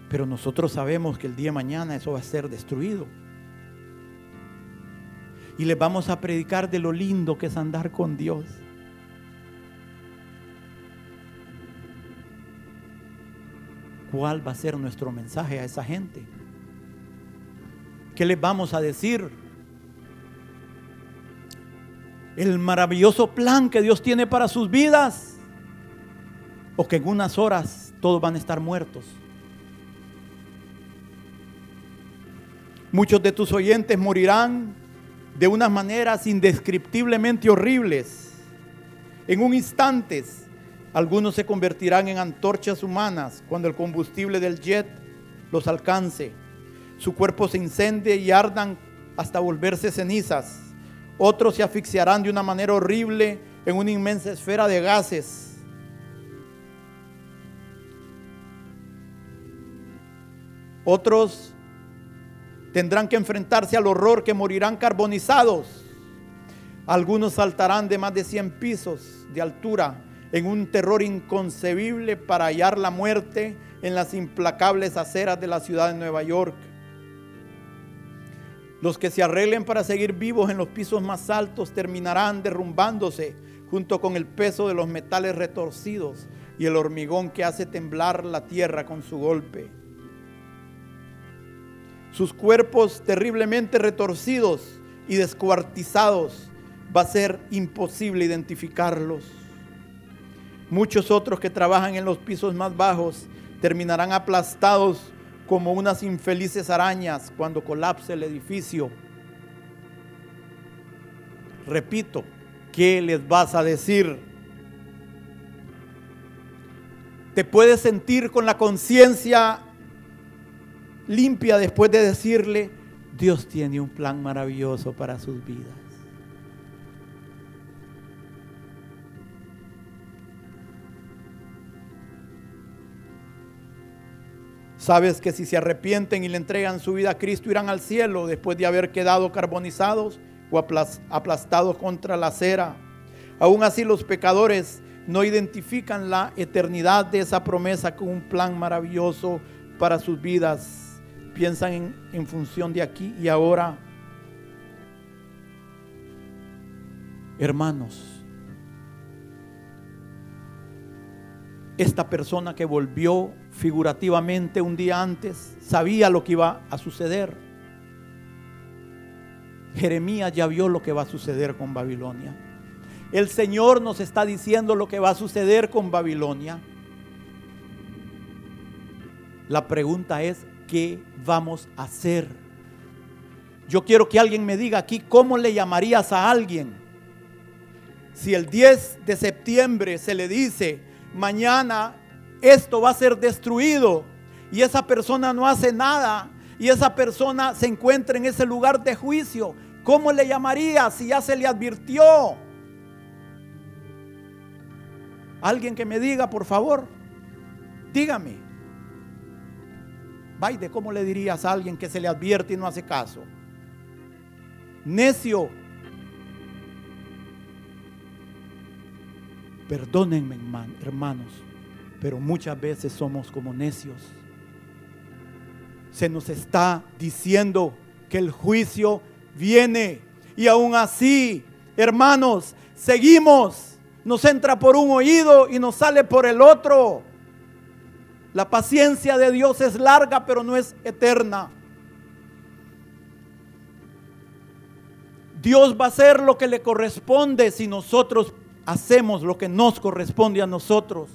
Pero nosotros sabemos que el día de mañana eso va a ser destruido y les vamos a predicar de lo lindo que es andar con Dios. ¿Cuál va a ser nuestro mensaje a esa gente? ¿Qué les vamos a decir? El maravilloso plan que Dios tiene para sus vidas. O que en unas horas todos van a estar muertos. Muchos de tus oyentes morirán de unas maneras indescriptiblemente horribles. En un instante, algunos se convertirán en antorchas humanas cuando el combustible del jet los alcance. Su cuerpo se incendie y ardan hasta volverse cenizas. Otros se asfixiarán de una manera horrible en una inmensa esfera de gases. Otros tendrán que enfrentarse al horror que morirán carbonizados. Algunos saltarán de más de 100 pisos de altura en un terror inconcebible para hallar la muerte en las implacables aceras de la ciudad de Nueva York. Los que se arreglen para seguir vivos en los pisos más altos terminarán derrumbándose junto con el peso de los metales retorcidos y el hormigón que hace temblar la tierra con su golpe sus cuerpos terriblemente retorcidos y descuartizados, va a ser imposible identificarlos. Muchos otros que trabajan en los pisos más bajos terminarán aplastados como unas infelices arañas cuando colapse el edificio. Repito, ¿qué les vas a decir? Te puedes sentir con la conciencia limpia después de decirle, Dios tiene un plan maravilloso para sus vidas. Sabes que si se arrepienten y le entregan su vida a Cristo irán al cielo después de haber quedado carbonizados o aplastados contra la acera. Aún así los pecadores no identifican la eternidad de esa promesa con un plan maravilloso para sus vidas piensan en, función de aquí y ahora. Hermanos, esta persona que volvió figurativamente un día antes sabía lo que iba a suceder. Jeremías ya vio lo que va a suceder con Babilonia. El Señor nos está diciendo lo que va a suceder con Babilonia. La pregunta es, ¿qué vamos a hacer? Yo quiero que alguien me diga aquí cómo le llamarías a alguien. Si el 10 de septiembre se le dice, mañana esto va a ser destruido y esa persona no hace nada y esa persona se encuentra en ese lugar de juicio, ¿cómo le llamaría si ya se le advirtió? Alguien que me diga, por favor, dígame. Baide, ¿cómo le dirías a alguien que se le advierte y no hace caso? Necio. Perdónenme, hermanos, pero muchas veces somos como necios. Se nos está diciendo que el juicio viene y aún así, hermanos, seguimos. Nos entra por un oído y nos sale por el otro. La paciencia de Dios es larga, pero no es eterna. Dios va a hacer lo que le corresponde si nosotros hacemos lo que nos corresponde a nosotros.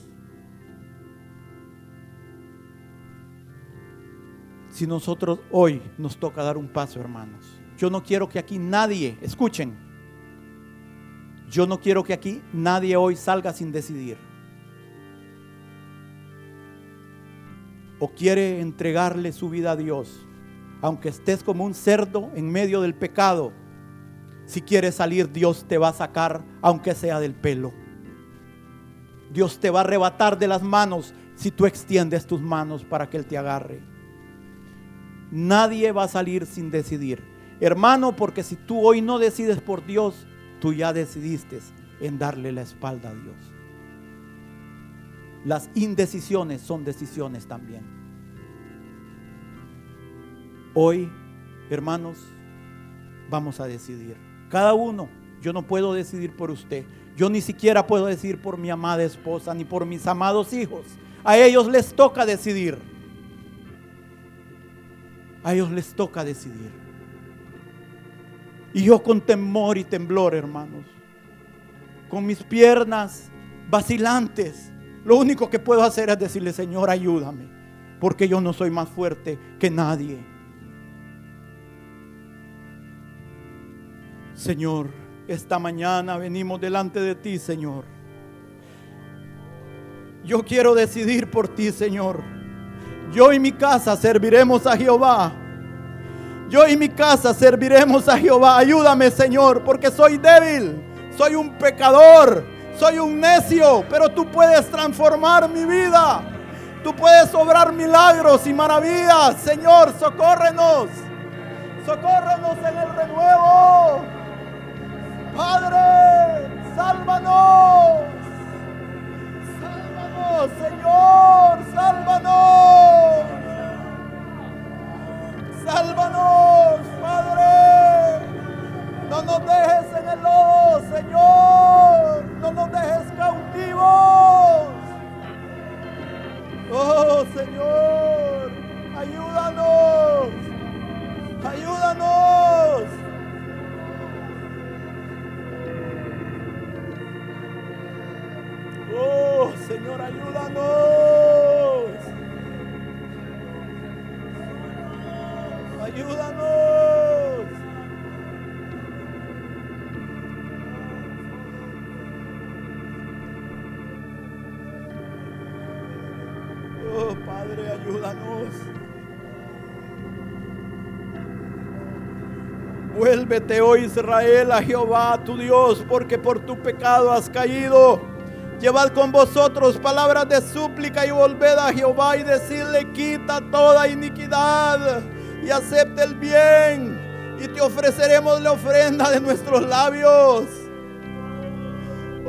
Si nosotros hoy nos toca dar un paso, hermanos. Yo no quiero que aquí nadie, escuchen, yo no quiero que aquí nadie hoy salga sin decidir. O quiere entregarle su vida a Dios, aunque estés como un cerdo en medio del pecado, si quieres salir, Dios te va a sacar, aunque sea del pelo. Dios te va a arrebatar de las manos si tú extiendes tus manos para que Él te agarre. Nadie va a salir sin decidir. Hermano, porque si tú hoy no decides por Dios, tú ya decidiste en darle la espalda a Dios. Las indecisiones son decisiones también. Hoy, hermanos, vamos a decidir. Cada uno, yo no puedo decidir por usted. Yo ni siquiera puedo decidir por mi amada esposa ni por mis amados hijos. A ellos les toca decidir. A ellos les toca decidir. Y yo con temor y temblor, hermanos, con mis piernas vacilantes, lo único que puedo hacer es decirle, Señor, ayúdame, porque yo no soy más fuerte que nadie. Señor, esta mañana venimos delante de ti, Señor. Yo quiero decidir por ti, Señor. Yo y mi casa serviremos a Jehová. Yo y mi casa serviremos a Jehová. Ayúdame, Señor, porque soy débil, soy un pecador, soy un necio, pero tú puedes transformar mi vida. Tú puedes obrar milagros y maravillas. Señor, socórrenos. Socórrenos en el renuevo. Padre, sálvanos. Sálvanos, Señor, sálvanos. Sálvanos, Padre. No nos dejes en el lodo, Señor. No nos dejes cautivos. Oh, Señor, ayúdanos. Ayúdanos. Oh, Señor, ayúdanos. Ayúdanos. Ayúdanos. Vuélvete, oh Israel, a Jehová tu Dios, porque por tu pecado has caído. Llevad con vosotros palabras de súplica y volved a Jehová y decirle, quita toda iniquidad y acepte el bien y te ofreceremos la ofrenda de nuestros labios.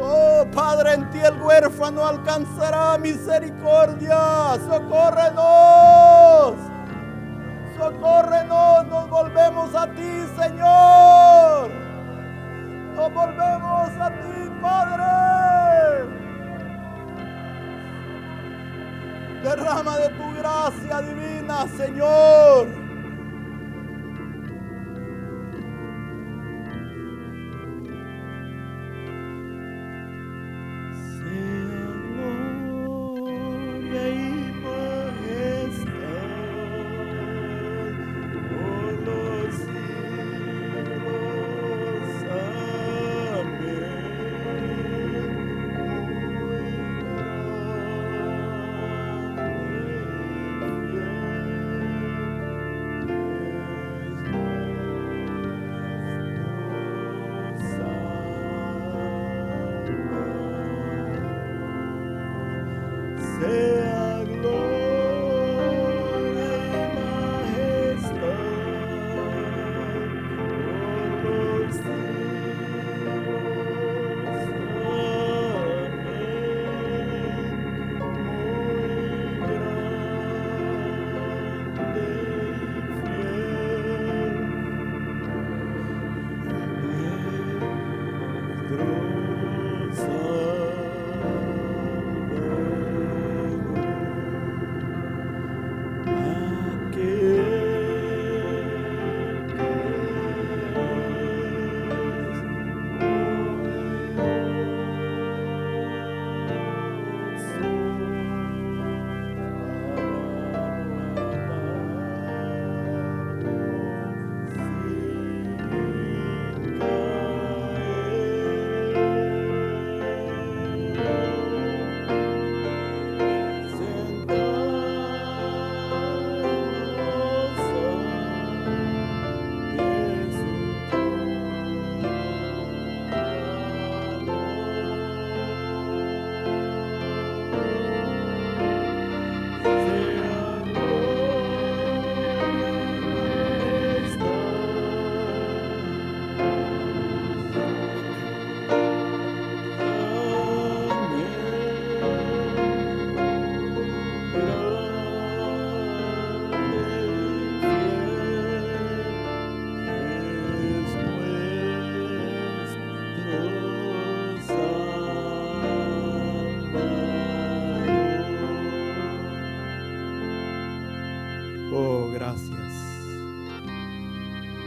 Oh Padre, en ti el huérfano alcanzará misericordia. Socórrenos. Socórrenos. Nos volvemos a ti, Señor. Nos volvemos a ti, Padre. Derrama de tu gracia divina, Señor.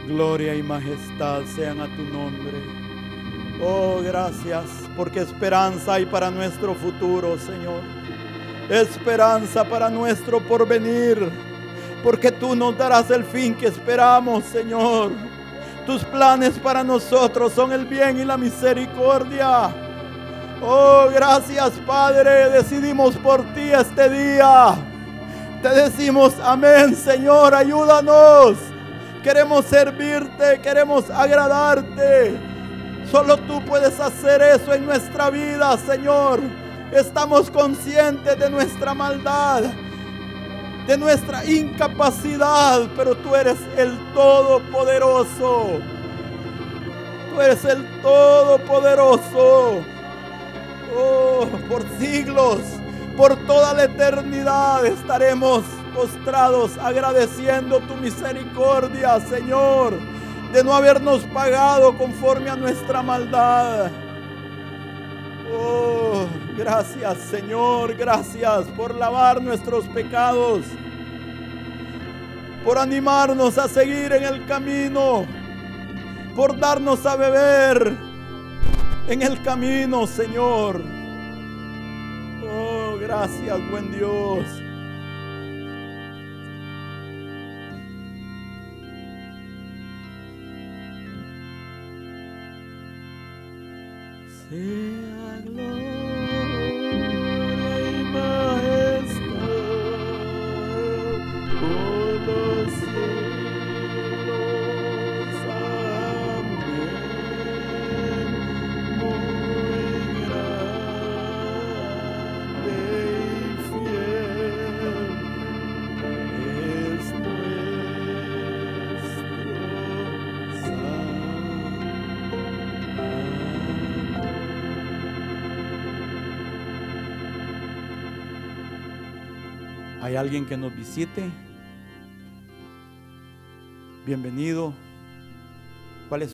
Gloria y majestad sean a tu nombre. Oh, gracias, porque esperanza hay para nuestro futuro, Señor. Esperanza para nuestro porvenir, porque tú nos darás el fin que esperamos, Señor. Tus planes para nosotros son el bien y la misericordia. Oh, gracias, Padre. Decidimos por ti este día. Te decimos amén, Señor. Ayúdanos. Queremos servirte, queremos agradarte. Solo tú puedes hacer eso en nuestra vida, Señor. Estamos conscientes de nuestra maldad, de nuestra incapacidad, pero tú eres el Todopoderoso. Tú eres el Todopoderoso. Oh, por siglos, por toda la eternidad estaremos postrados agradeciendo tu misericordia, Señor, de no habernos pagado conforme a nuestra maldad. Oh, gracias, Señor, gracias por lavar nuestros pecados, por animarnos a seguir en el camino, por darnos a beber en el camino, Señor. Oh, gracias, buen Dios. Sea gloria ¿Hay alguien que nos visite? Bienvenido.